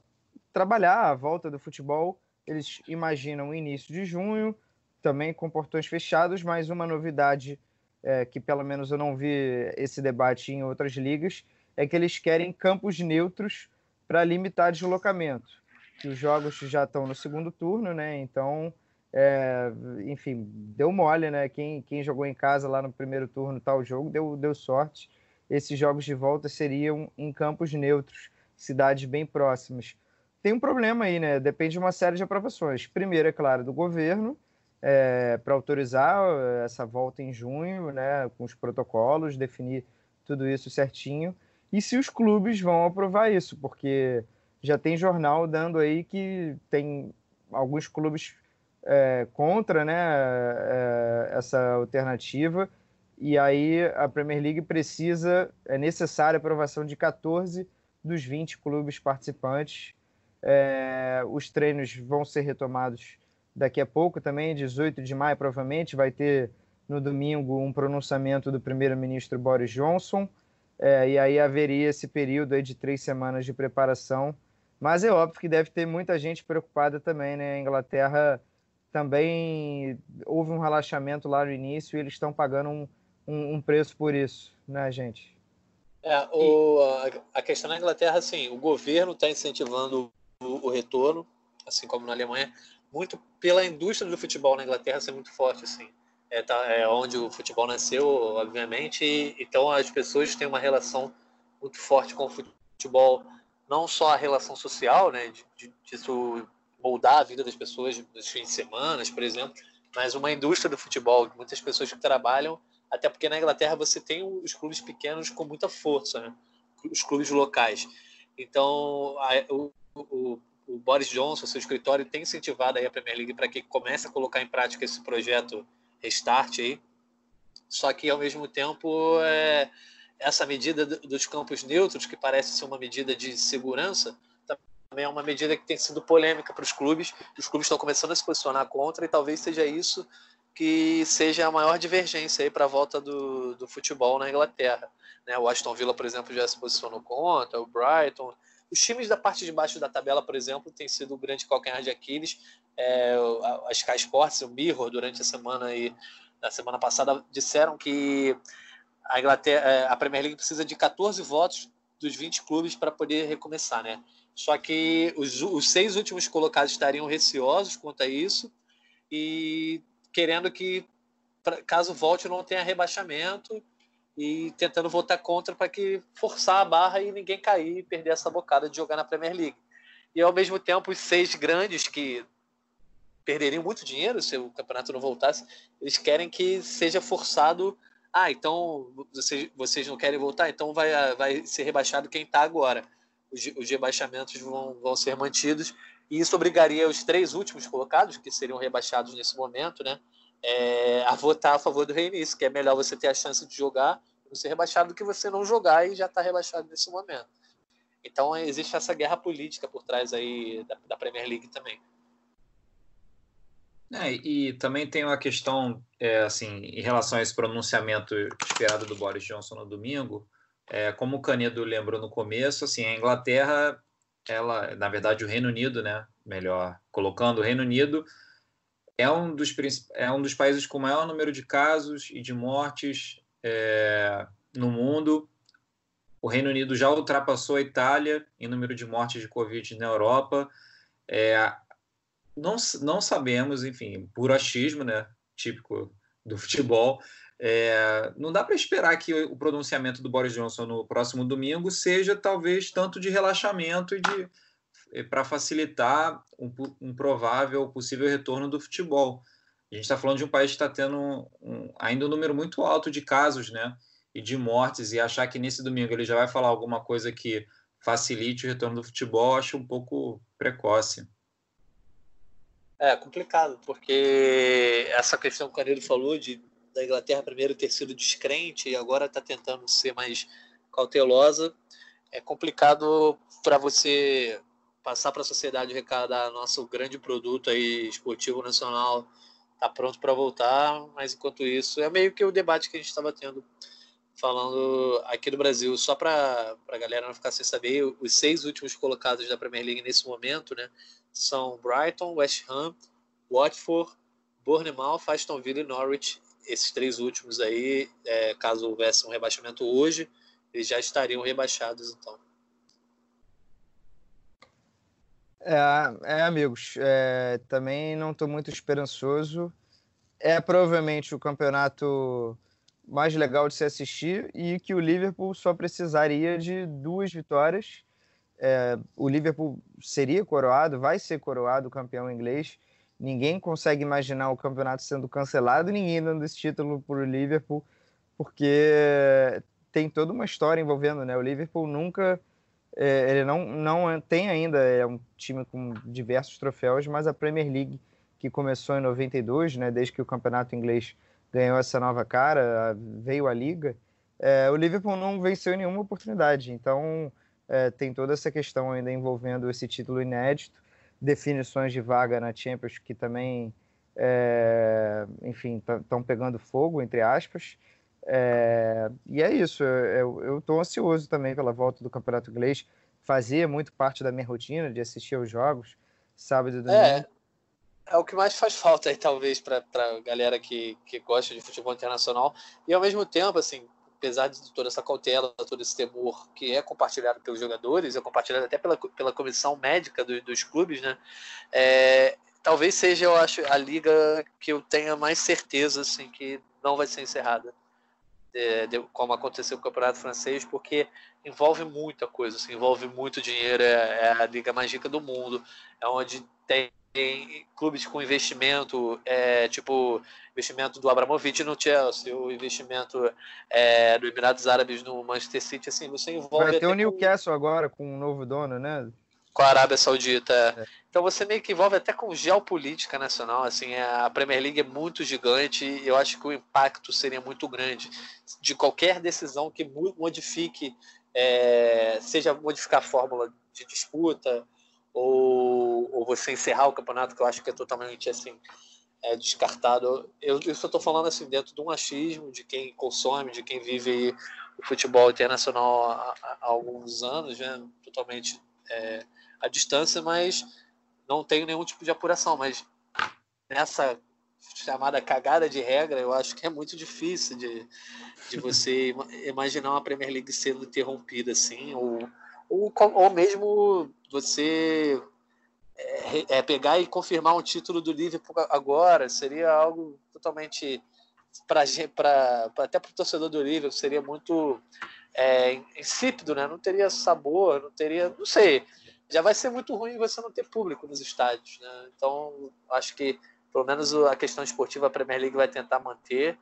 trabalhar a volta do futebol. Eles imaginam início de junho, também com portões fechados, mas uma novidade é, que pelo menos eu não vi esse debate em outras ligas, é que eles querem campos neutros para limitar deslocamento. Que os jogos já estão no segundo turno, né? Então, é, enfim, deu mole, né? Quem, quem jogou em casa lá no primeiro turno tal jogo deu, deu sorte. Esses jogos de volta seriam em campos neutros, cidades bem próximas. Tem um problema aí, né? Depende de uma série de aprovações. Primeiro, é claro, do governo, é, para autorizar essa volta em junho, né? Com os protocolos, definir tudo isso certinho e se os clubes vão aprovar isso, porque já tem jornal dando aí que tem alguns clubes é, contra né, é, essa alternativa, e aí a Premier League precisa, é necessária a aprovação de 14 dos 20 clubes participantes. É, os treinos vão ser retomados daqui a pouco também, 18 de maio, provavelmente, vai ter no domingo um pronunciamento do primeiro-ministro Boris Johnson. É, e aí haveria esse período de três semanas de preparação. Mas é óbvio que deve ter muita gente preocupada também, né? A Inglaterra também houve um relaxamento lá no início e eles estão pagando um, um, um, preço por isso, né, gente? É, o, a, a questão na Inglaterra, assim, o governo está incentivando o, retorno, assim como na Alemanha, muito pela indústria do futebol na Inglaterra ser muito forte, assim é, tá, é onde o futebol nasceu, obviamente, e, então as pessoas têm uma relação muito forte com o futebol, não só a relação social, né, de, de, disso moldar a vida das pessoas nos fins de semana, por exemplo, mas uma indústria do futebol, muitas pessoas que trabalham, até porque na Inglaterra você tem os clubes pequenos com muita força, né? os clubes locais. Então, a, o, o, o, Boris Johnson, seu escritório, tem incentivado aí a Premier League para que comece a colocar em prática esse projeto restart aí. Só que, ao mesmo tempo, é, essa medida dos campos neutros, que parece ser uma medida de segurança, também é uma medida que tem sido polêmica para os clubes. Os clubes estão começando a se posicionar contra, e talvez seja isso que seja a maior divergência aí para a volta do, do futebol na Inglaterra. Né? O Aston Villa, por exemplo, já se posicionou contra, o Brighton. Os times da parte de baixo da tabela, por exemplo, tem sido o grande calcanhar de Aquiles é, a Sky Sports, o Mirror, durante a semana aí, da semana passada, disseram que a Inglaterra, é, a Premier League precisa de 14 votos dos 20 clubes para poder recomeçar, né? Só que os, os, seis últimos colocados estariam receosos quanto a isso e querendo que, pra, caso volte, não tenha rebaixamento e tentando votar contra para que forçar a barra e ninguém cair e perder essa bocada de jogar na Premier League. E ao mesmo tempo, os seis grandes que perderiam muito dinheiro se o campeonato não voltasse. Eles querem que seja forçado. Ah, então vocês, vocês não querem voltar? Então vai, vai ser rebaixado quem está agora. Os, os rebaixamentos vão, vão ser mantidos. E isso obrigaria os três últimos colocados, que seriam rebaixados nesse momento, né, é, a votar a favor do reinício, que é melhor você ter a chance de jogar e ser rebaixado do que você não jogar e já está rebaixado nesse momento. Então existe essa guerra política por trás aí da, da Premier League também. É, e também tem uma questão, é, assim, em relação a esse pronunciamento esperado do Boris Johnson no domingo, é, como o Canedo lembrou no começo, assim, a Inglaterra, ela, na verdade, o Reino Unido, né, melhor colocando, o Reino Unido é um dos, é um dos países com maior número de casos e de mortes é, no mundo. O Reino Unido já ultrapassou a Itália em número de mortes de Covid na Europa. É, não, não sabemos, enfim, por achismo, né, típico do futebol, é, não dá para esperar que o pronunciamento do Boris Johnson no próximo domingo seja talvez tanto de relaxamento e de para facilitar um, um, provável possível retorno do futebol. A gente está falando de um país que está tendo um, um, ainda um número muito alto de casos, né, e de mortes e achar que nesse domingo ele já vai falar alguma coisa que facilite o retorno do futebol, acho um pouco precoce. É complicado, porque essa questão que o Canedo falou de da Inglaterra primeiro ter sido descrente e agora está tentando ser mais cautelosa, é complicado para você passar para a sociedade o recado, ah, nosso grande produto aí esportivo nacional está pronto para voltar, mas enquanto isso é meio que o debate que a gente estava tendo falando aqui no Brasil, só para a galera não ficar sem saber, os seis últimos colocados da Premier League nesse momento, né, são Brighton, West Ham, Watford, Bournemouth, Aston Villa e Norwich. Esses três últimos aí, é, caso houvesse um rebaixamento hoje, eles já estariam rebaixados, então. É, é amigos, é, também não estou muito esperançoso. É provavelmente o campeonato mais legal de se assistir e que o Liverpool só precisaria de duas vitórias. É, o Liverpool seria coroado, vai ser coroado campeão inglês. Ninguém consegue imaginar o campeonato sendo cancelado, ninguém dando esse título para o Liverpool, porque tem toda uma história envolvendo, né? O Liverpool nunca, é, ele não, não tem ainda, é um time com diversos troféus, mas a Premier League, que começou em 92, né? Desde que o campeonato inglês ganhou essa nova cara, veio a liga, é, o Liverpool não venceu nenhuma oportunidade. Então, é, tem toda essa questão ainda envolvendo esse título inédito, definições de vaga na Champions que também, é, enfim, estão pegando fogo, entre aspas. É, e é isso, eu estou ansioso também pela volta do Campeonato Inglês. Fazia muito parte da minha rotina de assistir aos jogos, sábado e domingo. É, é o que mais faz falta aí, talvez, para a galera que, que gosta de futebol internacional. E ao mesmo tempo, assim, apesar de toda essa cautela, todo esse temor que é compartilhado pelos jogadores, é compartilhado até pela, pela comissão médica do, dos clubes, né? É, talvez seja, eu acho, a liga que eu tenha mais certeza, assim, que não vai ser encerrada. É, de, como aconteceu com o Campeonato Francês, porque envolve muita coisa, assim, envolve muito dinheiro, é, é a liga mais rica do mundo, é onde tem em clubes com investimento, é, tipo investimento do Abramovich no Chelsea, o investimento é, do Emirados Árabes no Manchester City, assim, você envolve. Vai ter o Newcastle com, agora com um novo dono, né? Com a Arábia Saudita. É. Então você meio que envolve até com geopolítica nacional, assim, a Premier League é muito gigante e eu acho que o impacto seria muito grande de qualquer decisão que modifique, é, seja modificar a fórmula de disputa, ou, ou você encerrar o campeonato, que eu acho que é totalmente assim é, descartado. Eu, eu só estou falando assim dentro de um achismo de quem consome, de quem vive o futebol internacional há, há alguns anos, né? totalmente é, à distância, mas não tenho nenhum tipo de apuração. Mas nessa chamada cagada de regra, eu acho que é muito difícil de, de você imaginar uma Premier League sendo interrompida assim, ou ou, ou mesmo você é, é, pegar e confirmar um título do Liverpool agora seria algo totalmente para até para o torcedor do Liverpool seria muito é, insípido, né? Não teria sabor, não teria, não sei. Já vai ser muito ruim você não ter público nos estádios, né? Então acho que pelo menos a questão esportiva a Premier League vai tentar manter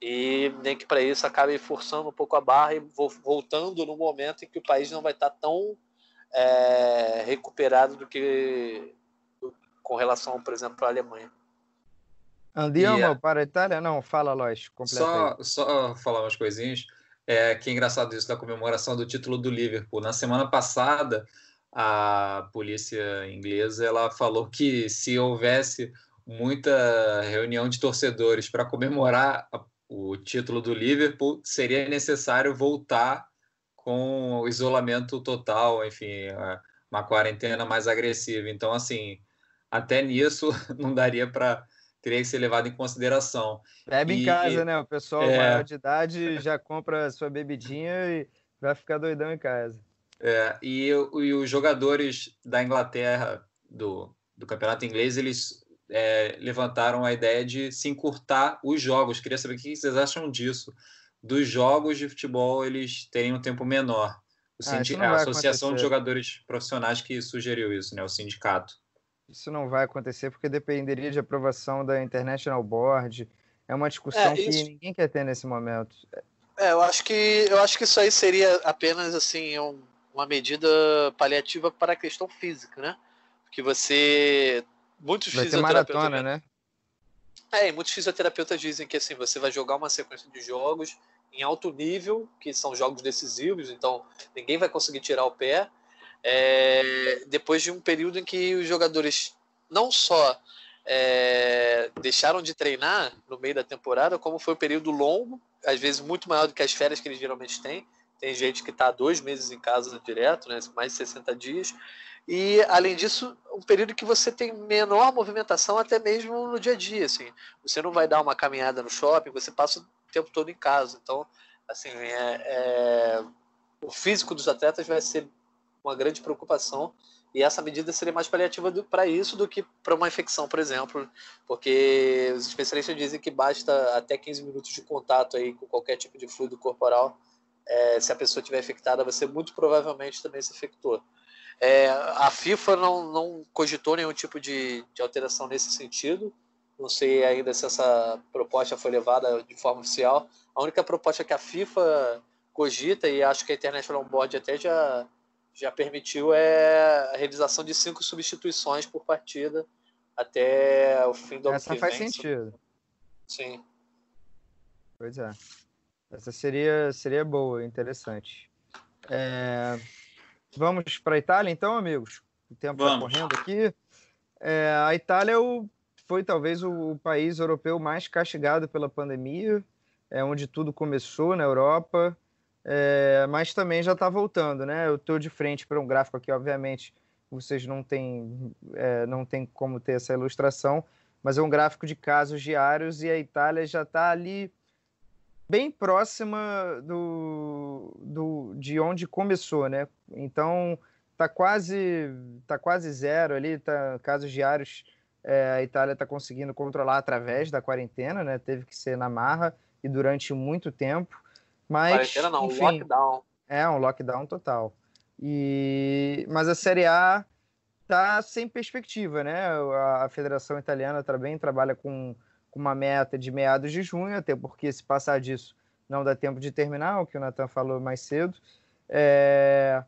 e nem que para isso acabe forçando um pouco a barra e voltando no momento em que o país não vai estar tá tão é, recuperado do que com relação, por exemplo, à Alemanha. Andiamo yeah. para a Itália? Não, fala, Lois. Só, só falar umas coisinhas. É, que é engraçado isso da comemoração do título do Liverpool. Na semana passada, a polícia inglesa ela falou que se houvesse muita reunião de torcedores para comemorar o título do Liverpool, seria necessário voltar com o isolamento total, enfim, uma quarentena mais agressiva. Então, assim, até nisso não daria para teria que ser levado em consideração. Bebe e, em casa, né? O pessoal é... maior de idade já compra sua bebidinha e vai ficar doidão em casa. É, e, e os jogadores da Inglaterra, do, do campeonato inglês, eles é, levantaram a ideia de se encurtar os jogos. Queria saber o que vocês acham disso. Dos jogos de futebol, eles terem um tempo menor. Ah, a Associação acontecer. de Jogadores Profissionais que sugeriu isso, né? o sindicato. Isso não vai acontecer porque dependeria de aprovação da International Board. É uma discussão é, que ninguém quer ter nesse momento. É, eu acho que eu acho que isso aí seria apenas assim um, uma medida paliativa para a questão física, né? Que você muitos vai fisioterapeutas. Maratona, né? É, muitos fisioterapeutas dizem que assim, você vai jogar uma sequência de jogos em alto nível, que são jogos decisivos, então ninguém vai conseguir tirar o pé. É, depois de um período em que os jogadores não só é, deixaram de treinar no meio da temporada, como foi um período longo, às vezes muito maior do que as férias que eles geralmente têm. Tem gente que está dois meses em casa direto, né, mais de 60 dias. E, além disso, um período que você tem menor movimentação até mesmo no dia a dia, assim. Você não vai dar uma caminhada no shopping, você passa o tempo todo em casa. Então, assim, é, é... o físico dos atletas vai ser uma grande preocupação E essa medida seria mais paliativa para isso do que para uma infecção, por exemplo, porque os especialistas dizem que basta até 15 minutos de contato aí com qualquer tipo de fluido corporal. É, se a pessoa estiver infectada, você muito provavelmente também se infectou. É, a FIFA não, não cogitou nenhum tipo de, de alteração nesse sentido. Não sei ainda se essa proposta foi levada de forma oficial. A única proposta que a FIFA cogita, e acho que a International Board até já já permitiu é a realização de cinco substituições por partida até o fim do ano Essa faz vem. sentido. Sim. Pois é. Essa seria, seria boa, interessante. É... Vamos para a Itália, então, amigos? O tempo está correndo aqui. É, a Itália é foi talvez o país europeu mais castigado pela pandemia, é onde tudo começou na Europa é, mas também já está voltando, né? Eu estou de frente para um gráfico aqui, obviamente, vocês não têm, é, não tem como ter essa ilustração, mas é um gráfico de casos diários e a Itália já está ali bem próxima do, do, de onde começou, né? Então tá quase tá quase zero ali, tá casos diários. É, a Itália está conseguindo controlar através da quarentena, né? Teve que ser na marra e durante muito tempo. Mas, Quarentena não, enfim, lockdown. É, um lockdown total. E... Mas a Série A tá sem perspectiva, né? A, Federação Italiana também trabalha com, com uma meta de meados de junho, até porque se passar disso não dá tempo de terminar, o que o Nathan falou mais cedo. É...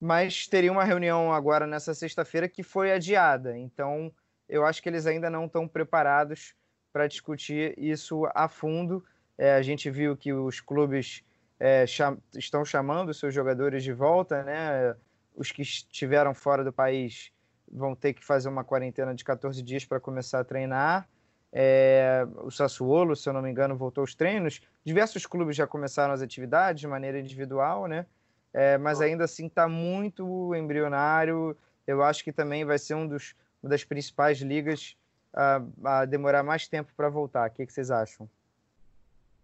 Mas teria uma reunião agora nessa sexta-feira que foi adiada, então eu acho que eles ainda não estão preparados para discutir isso a fundo. É, a gente viu que os clubes é, cham estão chamando seus jogadores de volta, né? Os que estiveram fora do país vão ter que fazer uma quarentena de 14 dias para começar a treinar. É, o Sassuolo, se eu não me engano, voltou aos treinos. Diversos clubes já começaram as atividades de maneira individual, né? É, mas ainda assim está muito embrionário. Eu acho que também vai ser um dos, uma das principais ligas a, a demorar mais tempo para voltar. O que, que vocês acham?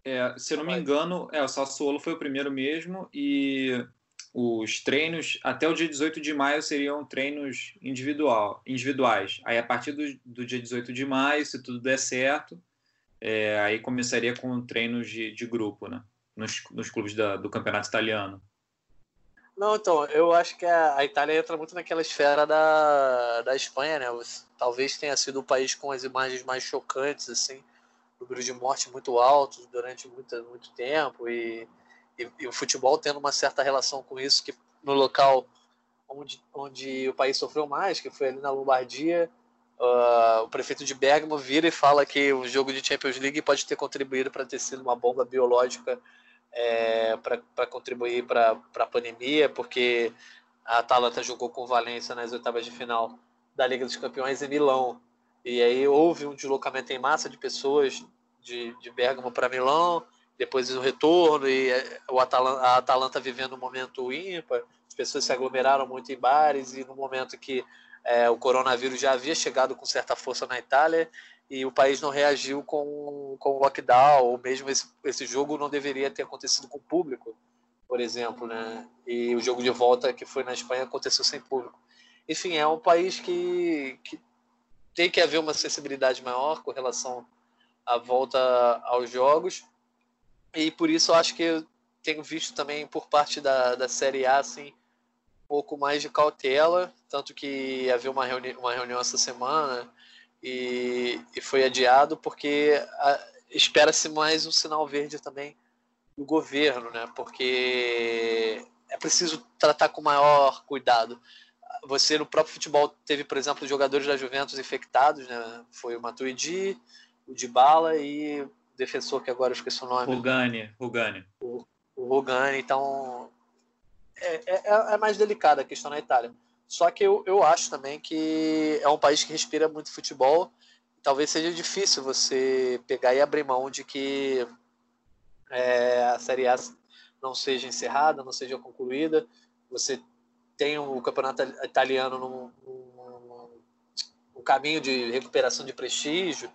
É, se eu não me engano, é, o Sassuolo foi o primeiro mesmo e os treinos até o dia 18 de maio seriam treinos individual, individuais. Aí a partir do, do dia 18 de maio, se tudo der certo, é, aí começaria com treinos de, de grupo, né? Nos, nos clubes da, do campeonato italiano. Não, então, eu acho que a, a, Itália entra muito naquela esfera da, da Espanha, né? Talvez tenha sido o país com as imagens mais chocantes, assim, número de mortes muito altos durante muito, muito tempo e, e, e, o futebol tendo uma certa relação com isso, que no local onde, onde o país sofreu mais, que foi ali na Lombardia, uh, o prefeito de Bergamo vira e fala que o jogo de Champions League pode ter contribuído para ter sido uma bomba biológica é, para contribuir para a pandemia, porque a Atalanta jogou com Valência nas oitavas de final da Liga dos Campeões em Milão. E aí houve um deslocamento em massa de pessoas de, de Bergamo para Milão, depois o retorno e eh, o Atalanta, a Atalanta vivendo um momento ímpar, as pessoas se aglomeraram muito em bares e no momento que é, o coronavírus já havia chegado com certa força na Itália e o país não reagiu com, com o lockdown, ou mesmo esse, esse jogo não deveria ter acontecido com o público, por exemplo, né? E o jogo de volta que foi na Espanha aconteceu sem público. Enfim, é um país que, que tem que haver uma sensibilidade maior com relação à volta aos jogos. E por isso eu acho que eu tenho visto também por parte da, da Série A assim, um pouco mais de cautela. Tanto que havia uma, reuni uma reunião essa semana e, e foi adiado porque espera-se mais um sinal verde também do governo, né? Porque é preciso tratar com maior cuidado você no próprio futebol teve, por exemplo, jogadores da Juventus infectados, né? Foi o Matuidi, o Dybala e defensor que agora eu esqueci o nome. Rugani, Rugani. O, o Rugani, então é, é, é, é mais delicada a questão na Itália. Só que eu, eu acho também que é um país que respira muito futebol. Talvez seja difícil você pegar e abrir mão de que é, a Série A não seja encerrada, não seja concluída. Você tem o campeonato italiano num, num, num, caminho de recuperação de prestígio,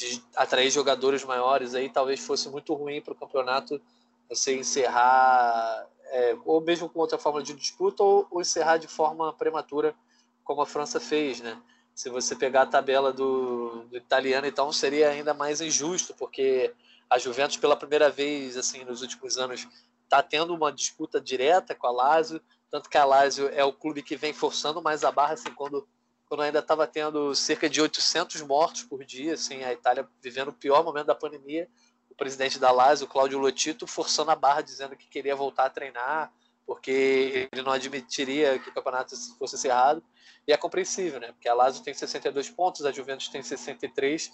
de atrair jogadores maiores, aí talvez fosse muito ruim para o campeonato você encerrar, é, ou mesmo com outra forma de disputa, ou, ou, encerrar de forma prematura como a França fez, né? Se você pegar a tabela do, do italiano, então seria ainda mais injusto, porque a Juventus pela primeira vez assim nos últimos anos está tendo uma disputa direta com a Lazio, tanto que a Lazio é o clube que vem forçando mais a barra assim quando quando ainda estava tendo cerca de 800 mortos por dia, assim, a Itália vivendo o pior momento da pandemia, o presidente da Lazio, Claudio Lotito, forçando a barra, dizendo que queria voltar a treinar, porque ele não admitiria que o campeonato fosse encerrado. E é compreensível, né? Porque a Lazio tem 62 pontos, a Juventus tem 63,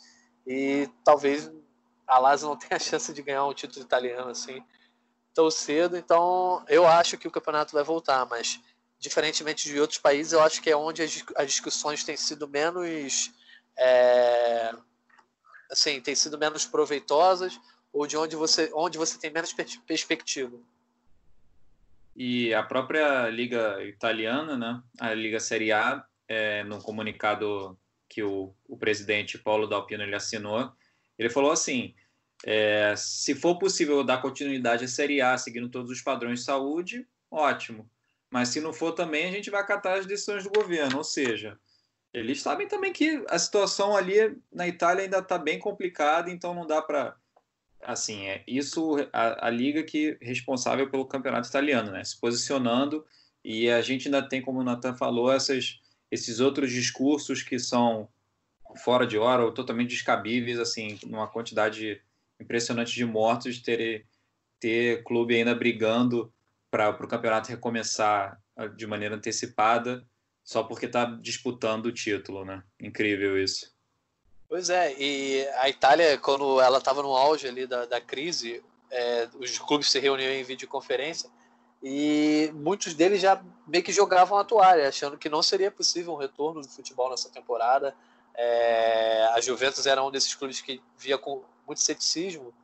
e talvez a Lazio não tenha a chance de ganhar um título italiano assim tão cedo. Então, eu acho que o campeonato vai voltar, mas diferentemente de outros países, eu acho que é onde as, discussões têm sido menos é, assim, têm sido menos proveitosas ou de onde você, onde você tem menos perspectiva. E a própria liga italiana, né, a liga Serie A, é, no comunicado que o, o presidente Paulo Dalpino ele assinou, ele falou assim: é, se for possível dar continuidade à Série A, seguindo todos os padrões de saúde, ótimo. Mas se não for também, a gente vai acatar as decisões do governo. Ou seja, eles sabem também que a situação ali na Itália ainda está bem complicada, então não dá para. Assim, é isso a, a liga que é responsável pelo campeonato italiano, né? Se posicionando e a gente ainda tem, como o Nathan falou, essas, esses outros discursos que são fora de hora ou totalmente descabíveis, assim, numa quantidade impressionante de mortos, ter, ter clube ainda brigando para o campeonato recomeçar ah, de maneira antecipada só porque está disputando o título, né? Incrível isso. Pois é, e a Itália, quando ela estava no auge ali da, da crise, é, os clubes se reuniam em videoconferência e muitos deles já meio que jogavam a toalha, achando que não seria possível um retorno do futebol nessa temporada. É, a Juventus era um desses clubes que via com muito ceticismo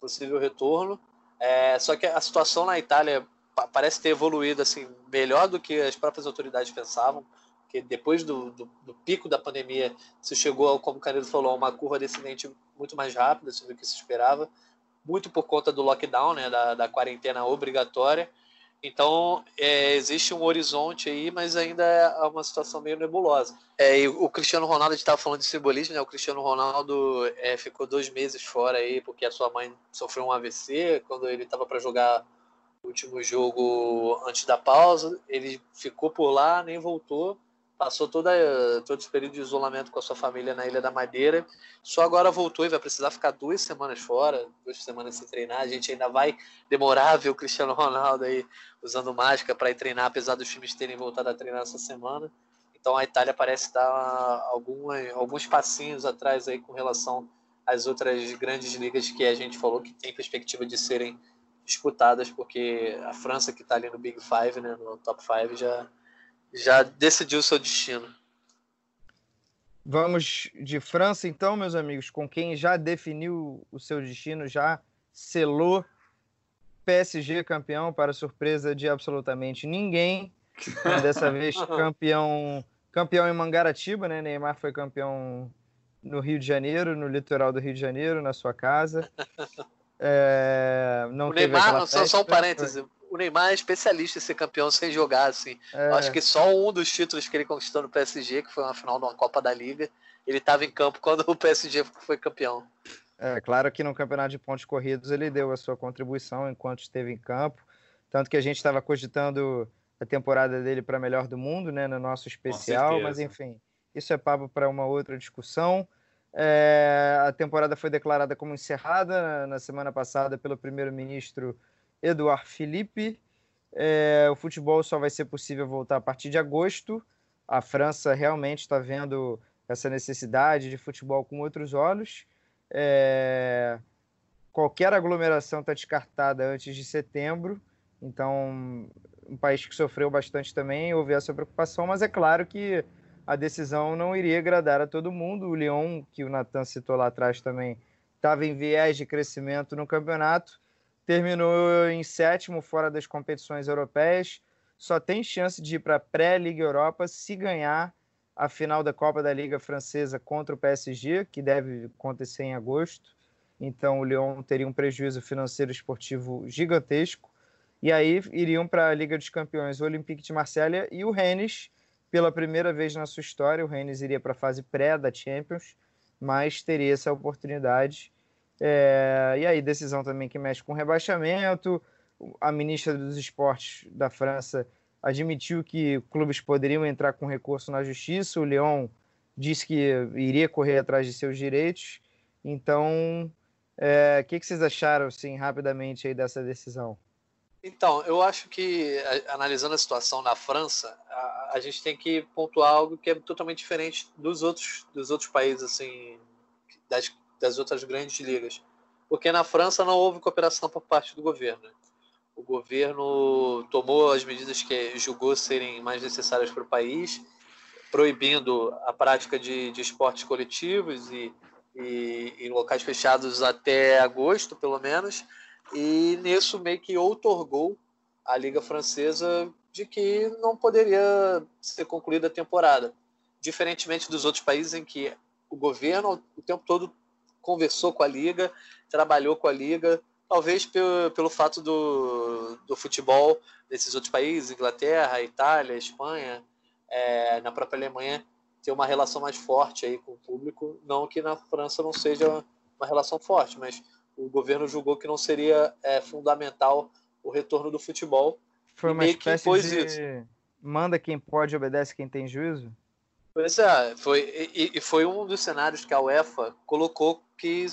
possível retorno. É, só que a situação na Itália parece ter evoluído assim melhor do que as próprias autoridades pensavam, porque depois do, do, do pico da pandemia se chegou, como o Canedo falou, a uma curva descendente muito mais rápida assim, do que se esperava, muito por conta do lockdown, né, da, da quarentena obrigatória. Então é, existe um horizonte aí, mas ainda é uma situação meio nebulosa. É, o Cristiano Ronaldo, a gente estava falando de simbolismo, né? O Cristiano Ronaldo é, ficou dois meses fora aí porque a sua mãe sofreu um AVC quando ele estava para jogar último jogo antes da pausa, ele ficou por lá, nem voltou, passou toda, todo esse período de isolamento com a sua família na Ilha da Madeira, só agora voltou e vai precisar ficar duas semanas fora, duas semanas sem treinar, a gente ainda vai demorar a ver o Cristiano Ronaldo aí usando máscara para ir treinar, apesar dos times terem voltado a treinar essa semana, então a Itália parece dar alguma, alguns passinhos atrás aí com relação às outras grandes ligas que a gente falou que tem perspectiva de serem disputadas, porque a França, que está ali no Big Five, né, no top five, já, já decidiu o seu destino. Vamos de França, então, meus amigos, com quem já definiu o seu destino, já selou PSG campeão, para surpresa de absolutamente ninguém. Dessa vez campeão, campeão em Mangaratiba, né? Neymar foi campeão no Rio de Janeiro, no litoral do Rio de Janeiro, na sua casa. É, não o Neymar, só, só um parêntese, o Neymar é especialista em ser campeão sem jogar, assim. É. Acho que só um dos títulos que ele conquistou no PSG, que foi uma final de uma Copa da Liga, ele estava em campo quando o PSG foi campeão. É, claro que no campeonato de pontos corridos ele deu a sua contribuição enquanto esteve em campo, tanto que a gente estava cogitando a temporada dele para melhor do mundo, né, no nosso especial, mas enfim, isso é papo para uma outra discussão. É, a temporada foi declarada como encerrada na semana passada pelo primeiro-ministro Eduard Philippe. É, o futebol só vai ser possível voltar a partir de agosto. A França realmente está vendo essa necessidade de futebol com outros olhos. É, qualquer aglomeração está descartada antes de setembro. Então, um país que sofreu bastante também houve essa preocupação, mas é claro que a decisão não iria agradar a todo mundo. O Lyon, que o Natan citou lá atrás também, estava em viés de crescimento no campeonato, terminou em sétimo fora das competições europeias, só tem chance de ir para a pré-Liga Europa se ganhar a final da Copa da Liga Francesa contra o PSG, que deve acontecer em agosto. Então o Lyon teria um prejuízo financeiro esportivo gigantesco. E aí iriam para a Liga dos Campeões o Olympique de Marselha e o Rennes, pela primeira vez na sua história, o Rennes iria para a fase pré da Champions, mas teria essa oportunidade. É, e aí, decisão também que mexe com rebaixamento. A ministra dos Esportes da França admitiu que clubes poderiam entrar com recurso na justiça. O Lyon disse que iria correr atrás de seus direitos. Então, é, o que, que, vocês acharam, assim, rapidamente aí dessa decisão? Então, eu acho que, analisando a situação na França, a, a, gente tem que pontuar algo que é totalmente diferente dos outros, dos outros países, assim, das, das outras grandes ligas. Porque na França não houve cooperação por parte do governo. O governo tomou as medidas que julgou serem mais necessárias para o país, proibindo a prática de, de esportes coletivos e, e em locais fechados até agosto, pelo menos, e nisso meio que outorgou a Liga Francesa de que não poderia ser concluída a temporada. Diferentemente dos outros países em que o governo o tempo todo conversou com a Liga, trabalhou com a Liga, talvez pelo, pelo fato do, do futebol desses outros países, Inglaterra, Itália, Espanha, é, na própria Alemanha, ter uma relação mais forte aí com o público. Não que na França não seja uma relação forte, mas o governo julgou que não seria é, fundamental o retorno do futebol. Foi uma espécie de isso. manda quem pode, obedece quem tem juízo? Pois é, foi, e, e, foi um dos cenários que a UEFA colocou que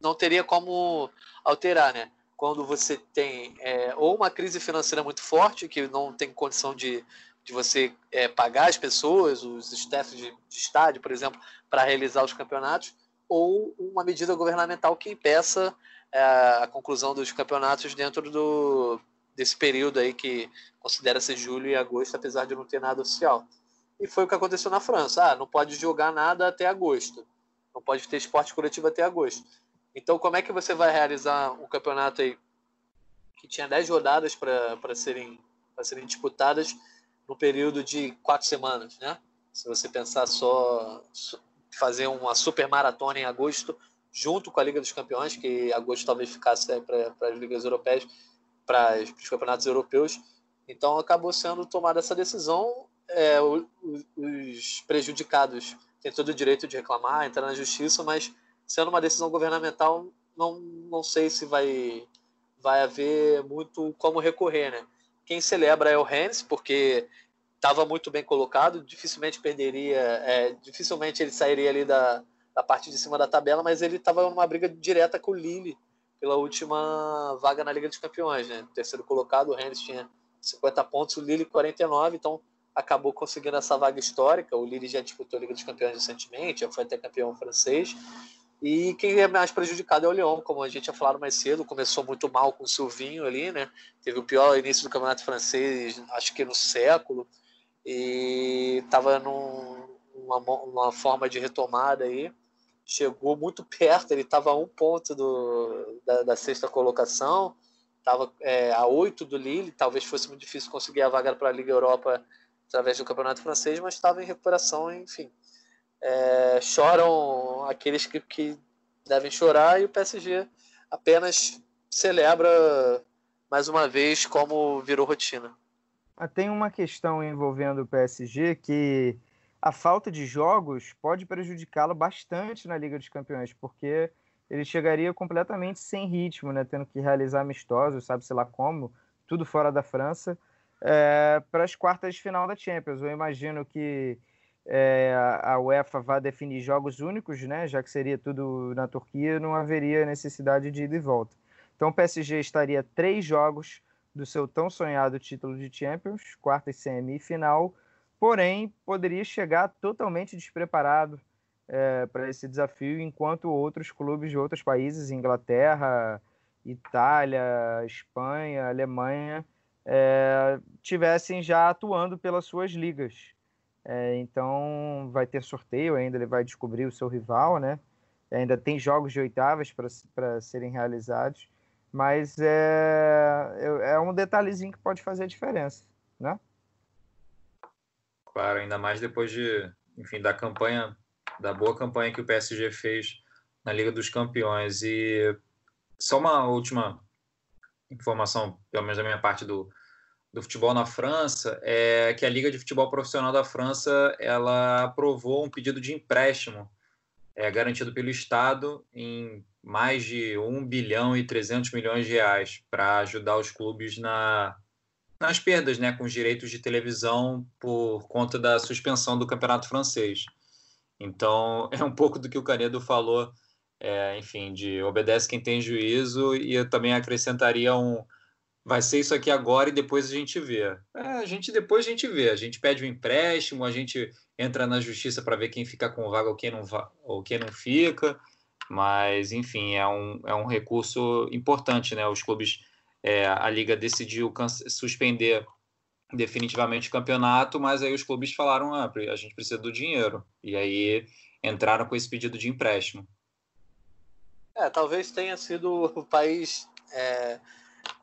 não teria como alterar, né? Quando você tem é, ou uma crise financeira muito forte, que não tem condição de, de você é, pagar as pessoas, os staffs de, de estádio, por exemplo, para realizar os campeonatos, ou uma medida governamental que impeça é, a conclusão dos campeonatos dentro do, desse período aí que considera-se julho e agosto, apesar de não ter nada oficial. E foi o que aconteceu na França. Ah, não pode jogar nada até agosto. Não pode ter esporte coletivo até agosto. Então, como é que você vai realizar um campeonato aí que tinha 10 rodadas para serem, serem disputadas no período de quatro semanas, né? Se você pensar só, fazer uma super maratona em agosto, junto com a Liga dos Campeões, que agosto talvez ficasse né, para as ligas europeias, para os campeonatos europeus. Então acabou sendo tomada essa decisão. É, os prejudicados têm todo o direito de reclamar, entrar na justiça, mas sendo uma decisão governamental, não, não sei se vai, vai haver muito como recorrer. Né? Quem celebra é o Rennes, porque estava muito bem colocado, dificilmente perderia, é, dificilmente ele sairia ali da, da parte de cima da tabela, mas ele estava numa briga direta com o Lille pela última vaga na Liga dos Campeões, né? terceiro colocado, o Rennes tinha 50 pontos, o Lille 49, então acabou conseguindo essa vaga histórica. O Lille já disputou a Liga dos Campeões recentemente, já foi até campeão francês. E quem é mais prejudicado é o Lyon, como a gente já falado mais cedo, começou muito mal com o Silvinho ali, né? Teve o pior início do campeonato francês, acho que no século e estava numa uma forma de retomada aí. Chegou muito perto, ele estava a um ponto do, da, da sexta colocação, estava é, a oito do Lille. Talvez fosse muito difícil conseguir a vaga para a Liga Europa através do Campeonato Francês, mas estava em recuperação, enfim. É, choram aqueles que, que devem chorar e o PSG apenas celebra mais uma vez como virou rotina. Ah, tem uma questão envolvendo o PSG que a falta de jogos pode prejudicá-lo bastante na Liga dos Campeões, porque ele chegaria completamente sem ritmo, né, tendo que realizar amistosos, sabe-se lá como, tudo fora da França, é, para as quartas de final da Champions. Eu imagino que é, a UEFA vá definir jogos únicos, né, já que seria tudo na Turquia, não haveria necessidade de ida e volta. Então o PSG estaria três jogos do seu tão sonhado título de Champions, quarta e semifinal, porém poderia chegar totalmente despreparado é, para esse desafio, enquanto outros clubes de outros países, Inglaterra, Itália, Espanha, Alemanha, é, tivessem já atuando pelas suas ligas. É, então vai ter sorteio ainda, ele vai descobrir o seu rival, né? Ainda tem jogos de oitavas para serem realizados. Mas é, é um detalhezinho que pode fazer a diferença, né? Claro, ainda mais depois de, enfim, da campanha, da boa campanha que o PSG fez na Liga dos Campeões. E só uma última informação, pelo menos da minha parte do, do futebol na França é que a Liga de Futebol Profissional da França ela aprovou um pedido de empréstimo é, garantido pelo Estado em mais de 1 bilhão e 300 milhões de reais para ajudar os clubes na, nas perdas né, com os direitos de televisão por conta da suspensão do campeonato francês. Então, é um pouco do que o Canedo falou, é, enfim, de obedece quem tem juízo, e eu também acrescentaria um vai ser isso aqui agora e depois a gente vê. É, a gente depois a gente vê, a gente pede um empréstimo, a gente entra na justiça para ver quem fica com vaga ou quem não, ou quem não fica, mas enfim, é um, é um recurso importante, né? Os clubes, é, a liga decidiu suspender definitivamente o campeonato, mas aí os clubes falaram, ah, a gente precisa do dinheiro, e aí entraram com esse pedido de empréstimo. É, talvez tenha sido o país é,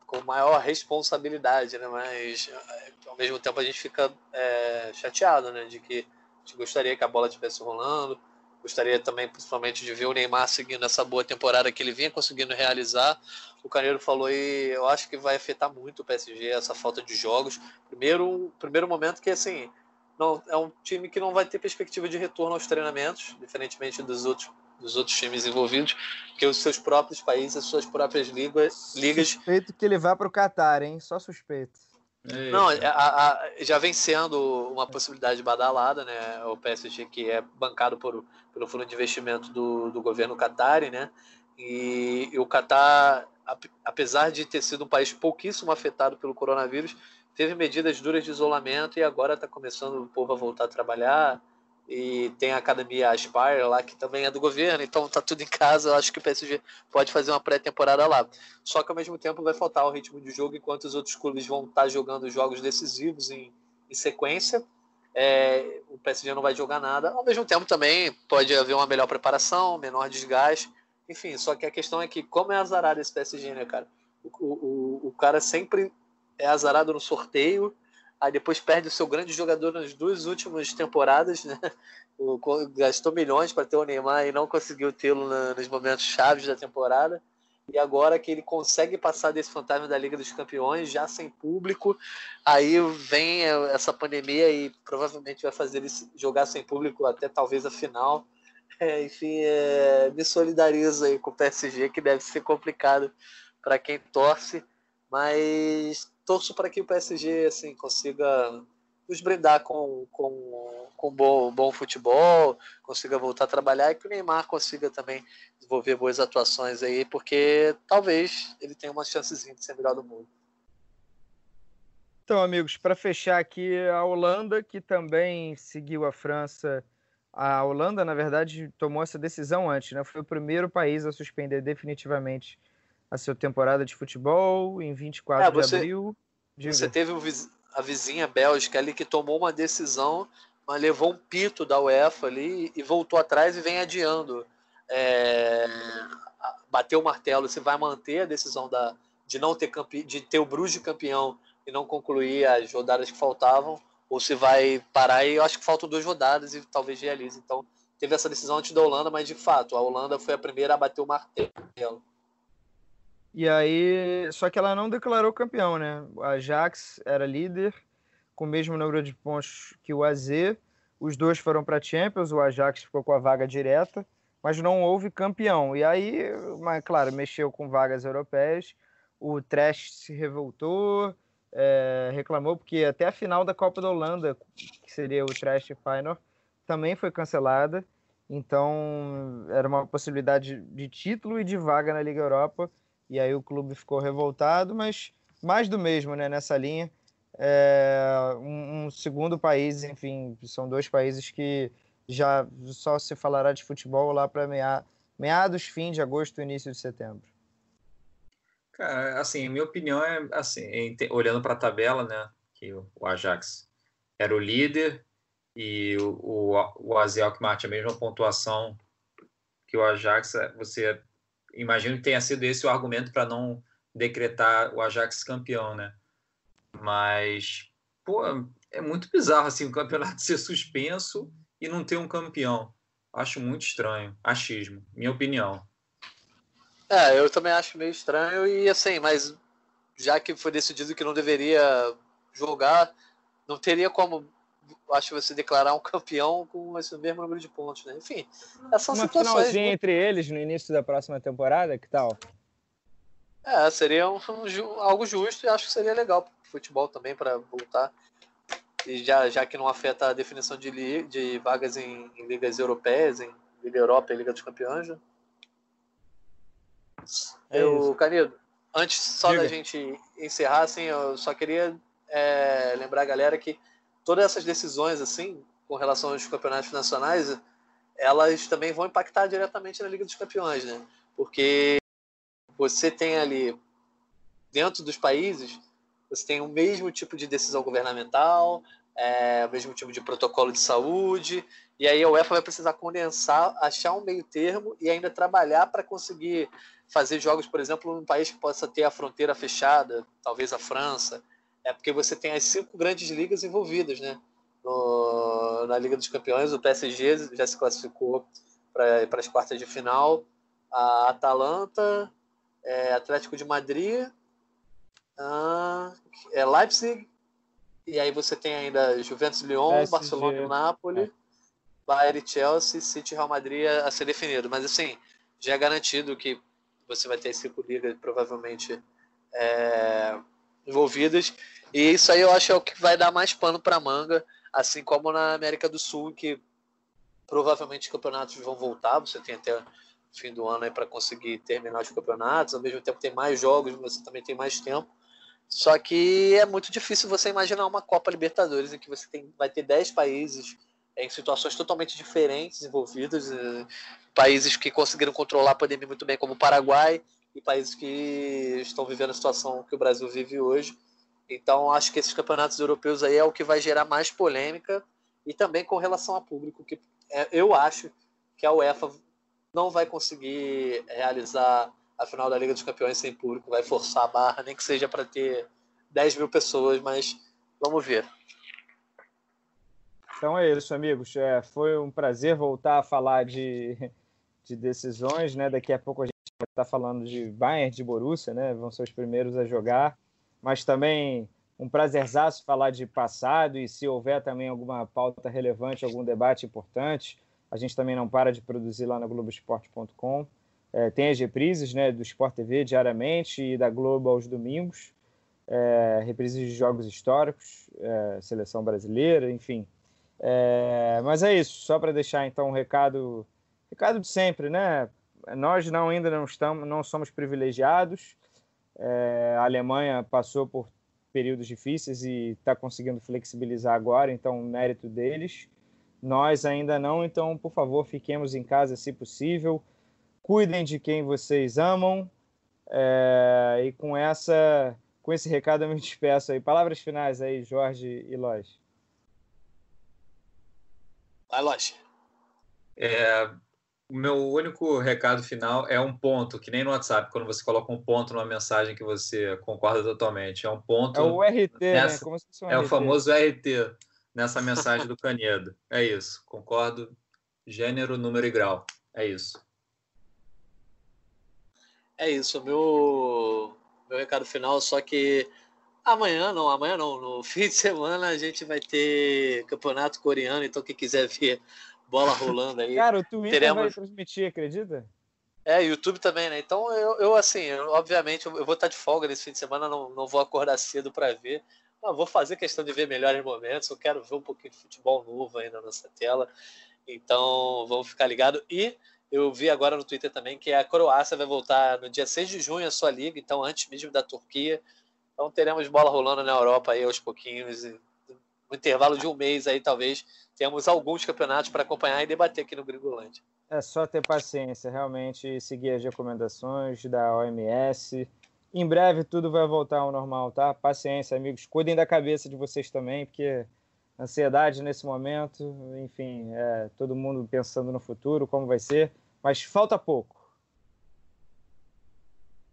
com maior responsabilidade, né? Mas ao mesmo tempo a gente fica é, chateado, né? De que a gente gostaria que a bola estivesse rolando, gostaria também principalmente de ver o Neymar seguindo essa boa temporada que ele vinha conseguindo realizar. O Caneiro falou e eu acho que vai afetar muito o PSG essa falta de jogos. Primeiro, primeiro momento que assim não é um time que não vai ter perspectiva de retorno aos treinamentos, diferentemente dos outros dos outros times envolvidos, que os seus próprios países, as suas próprias ligas. ligas... Suspeito que ele vá para o Qatar, hein? Só suspeito. Eita. Não, a, a, já vem sendo uma possibilidade badalada, né? O PSG que é bancado por, pelo fundo de investimento do, do governo Qatari, né? E, e o Qatar, apesar de ter sido um país pouquíssimo afetado pelo coronavírus, teve medidas duras de isolamento e agora está começando o povo a voltar a trabalhar e tem a academia Aspire lá que também é do governo, então tá tudo em casa. Eu acho que o PSG pode fazer uma pré-temporada lá. Só que ao mesmo tempo vai faltar o ritmo de jogo enquanto os outros clubes vão estar tá jogando jogos decisivos em, em sequência. É, o PSG não vai jogar nada. Ao mesmo tempo também pode haver uma melhor preparação, menor desgaste. Enfim, só que a questão é que como é azarado esse PSG, né, cara? O, o, o cara sempre é azarado no sorteio aí depois perde o seu grande jogador nas duas últimas temporadas, né? O, gastou milhões para ter o Neymar e não conseguiu tê-lo nos momentos chaves da temporada. E agora que ele consegue passar desse fantasma da Liga dos Campeões, já sem público, aí vem essa pandemia e provavelmente vai fazer ele jogar sem público até talvez a final. É, enfim, é, me solidarizo aí com o PSG, que deve ser complicado para quem torce, mas torço para que o PSG assim consiga nos brindar com, com, com bom, bom futebol, consiga voltar a trabalhar e que o Neymar consiga também desenvolver boas atuações aí, porque talvez ele tenha uma chancezinha de ser melhor do mundo. Então, amigos, para fechar aqui, a Holanda, que também seguiu a França. A Holanda, na verdade, tomou essa decisão antes, né? Foi o primeiro país a suspender definitivamente a sua temporada de futebol em 24 é, você, de abril. Diga. Você teve a vizinha Bélgica ali que tomou uma decisão, mas levou um pito da UEFA ali e voltou atrás e vem adiando. É, bateu o martelo se vai manter a decisão da, de não ter campe, de ter o Bruges campeão e não concluir as rodadas que faltavam, ou se vai parar e eu acho que faltam duas rodadas e talvez realize. Então teve essa decisão antes da Holanda, mas de fato a Holanda foi a primeira a bater o martelo. E aí, só que ela não declarou campeão, né? O Ajax era líder, com o mesmo número de pontos que o AZ. Os dois foram para a Champions, o Ajax ficou com a vaga direta, mas não houve campeão. E aí, mas, claro, mexeu com vagas europeias. O Trash se revoltou, é, reclamou, porque até a final da Copa da Holanda, que seria o Trash Final, também foi cancelada. Então, era uma possibilidade de título e de vaga na Liga Europa e aí o clube ficou revoltado, mas mais do mesmo né, nessa linha. É, um, um, segundo país, enfim, são dois países que já só se falará de futebol lá para mea, meados, fim de agosto, início de setembro. Cara, assim, minha opinião é assim, olhando para a tabela, né, que o Ajax era o líder e o, o, o AZ Alkmaar tinha a mesma pontuação que o Ajax, é, você imagino que tenha sido esse o argumento para não decretar o Ajax campeão, né? Mas, pô, é muito bizarro assim o campeonato ser suspenso e não ter um campeão. Acho muito estranho. Achismo, minha opinião. É, eu também acho meio estranho e assim, mas já que foi decidido que não deveria jogar, não teria como acho você declarar um campeão com esse mesmo número de pontos, né? Enfim, essas Uma situações. Uma entre eles no início da próxima temporada, que tal? É, seria um, um, algo justo e acho que seria legal para o futebol também para voltar. E já, já que não afeta a definição de, li, de vagas em, em, ligas europeias, em Liga Europa e Liga dos Campeões. Né? É eu, Canido, antes só Diga. da gente encerrar, assim, eu só queria é, lembrar a galera que todas essas decisões, assim, com relação aos campeonatos nacionais, elas também vão impactar diretamente na Liga dos Campeões, né? Porque você tem ali, dentro dos países, você tem o mesmo tipo de decisão governamental, é, o mesmo tipo de protocolo de saúde, e aí a UEFA vai precisar condensar, achar um meio termo e ainda trabalhar para conseguir fazer jogos, por exemplo, num país que possa ter a fronteira fechada, talvez a França, é porque você tem as cinco grandes ligas envolvidas, né? No, na Liga dos Campeões, o PSG já se classificou para as quartas de final, a Atalanta, é, Atlético de Madrid, uh, é Leipzig, e aí você tem ainda Juventus Lyon, PSG, Barcelona e Napoli, é. Bayern e Chelsea, City e Real Madrid a, ser definido. Mas assim, já é garantido que você vai ter cinco ligas provavelmente é, envolvidas. E isso aí eu acho é o que vai dar mais pano para manga, assim como na América do Sul, que provavelmente os campeonatos vão voltar. Você tem até fim do ano para conseguir terminar os campeonatos. Ao mesmo tempo tem mais jogos, você também tem mais tempo. Só que é muito difícil você imaginar uma Copa Libertadores em que você tem, vai ter 10 países em situações totalmente diferentes envolvidos, eh, países que conseguiram controlar a pandemia muito bem, como o Paraguai, e países que estão vivendo a situação que o Brasil vive hoje. Então, acho que esses campeonatos europeus aí é o que vai gerar mais polêmica e também com relação a público, que é, eu acho que a UEFA não vai conseguir realizar a final da Liga dos Campeões sem público, vai forçar a barra, nem que seja para ter 10 mil pessoas, mas vamos ver. Então é isso, amigos. É, foi um prazer voltar a falar de, de decisões. Né? Daqui a pouco a gente vai estar falando de Bayern, de Borussia, né? vão ser os primeiros a jogar. Mas também um prazerzaço falar de passado e se houver também alguma pauta relevante, algum debate importante, a gente também não para de produzir lá no Globoesporte.com. É, tem as reprises né, do Sport TV diariamente e da Globo aos domingos. É, reprises de jogos históricos, é, seleção brasileira, enfim. É, mas é isso, só para deixar então um recado, recado de sempre, né? Nós não ainda não estamos, não somos privilegiados. É, a Alemanha passou por períodos difíceis e está conseguindo flexibilizar agora, então mérito deles. Nós ainda não, então, por favor, fiquemos em casa se possível. Cuidem de quem vocês amam. É, e com essa, com esse recado eu me despeço aí. Palavras finais aí, Jorge e Lois. Vai, Lois. É, o meu único recado final é um ponto, que nem no WhatsApp, quando você coloca um ponto numa mensagem que você concorda totalmente. É um ponto. É o RT, né? nessa, né? Como se fosse um é RT. o famoso RT nessa mensagem do Canedo. É isso. Concordo. Gênero, número e grau. É isso. É isso. Meu, meu recado final, só que amanhã, não, amanhã não, no fim de semana a gente vai ter campeonato coreano, então quem quiser ver bola rolando aí. Cara, o Twitter teremos... vai transmitir, acredita? É, YouTube também, né? Então eu, eu assim, eu, obviamente, eu, vou estar de folga nesse fim de semana, não, não vou acordar cedo para ver. Ah, vou fazer questão de ver melhores momentos. Eu quero ver um pouquinho de futebol novo aí na nossa tela. Então, vamos ficar ligado. E eu vi agora no Twitter também que a Croácia vai voltar no dia 6 de junho a sua liga, então antes mesmo da Turquia. Então teremos bola rolando na Europa aí aos pouquinhos. No intervalo de um mês aí, talvez, temos alguns campeonatos para acompanhar e debater aqui no Gringolândia. É só ter paciência, realmente, seguir as recomendações da OMS em breve tudo vai voltar ao normal, tá? Paciência, amigos. Cuidem da cabeça de vocês também, porque ansiedade nesse momento, enfim, é, todo mundo pensando no futuro, como vai ser, mas falta pouco.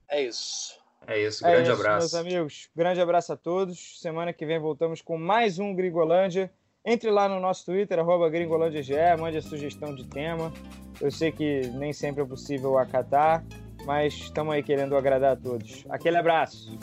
É isso. É isso, grande é isso, abraço. Meus amigos, grande abraço a todos. Semana que vem voltamos com mais um Gringolândia. Entre lá no nosso Twitter, arroba gringolândiage, mande a sugestão de tema. Eu sei que nem sempre é possível acatar, mas estamos aí querendo agradar a todos. Aquele abraço.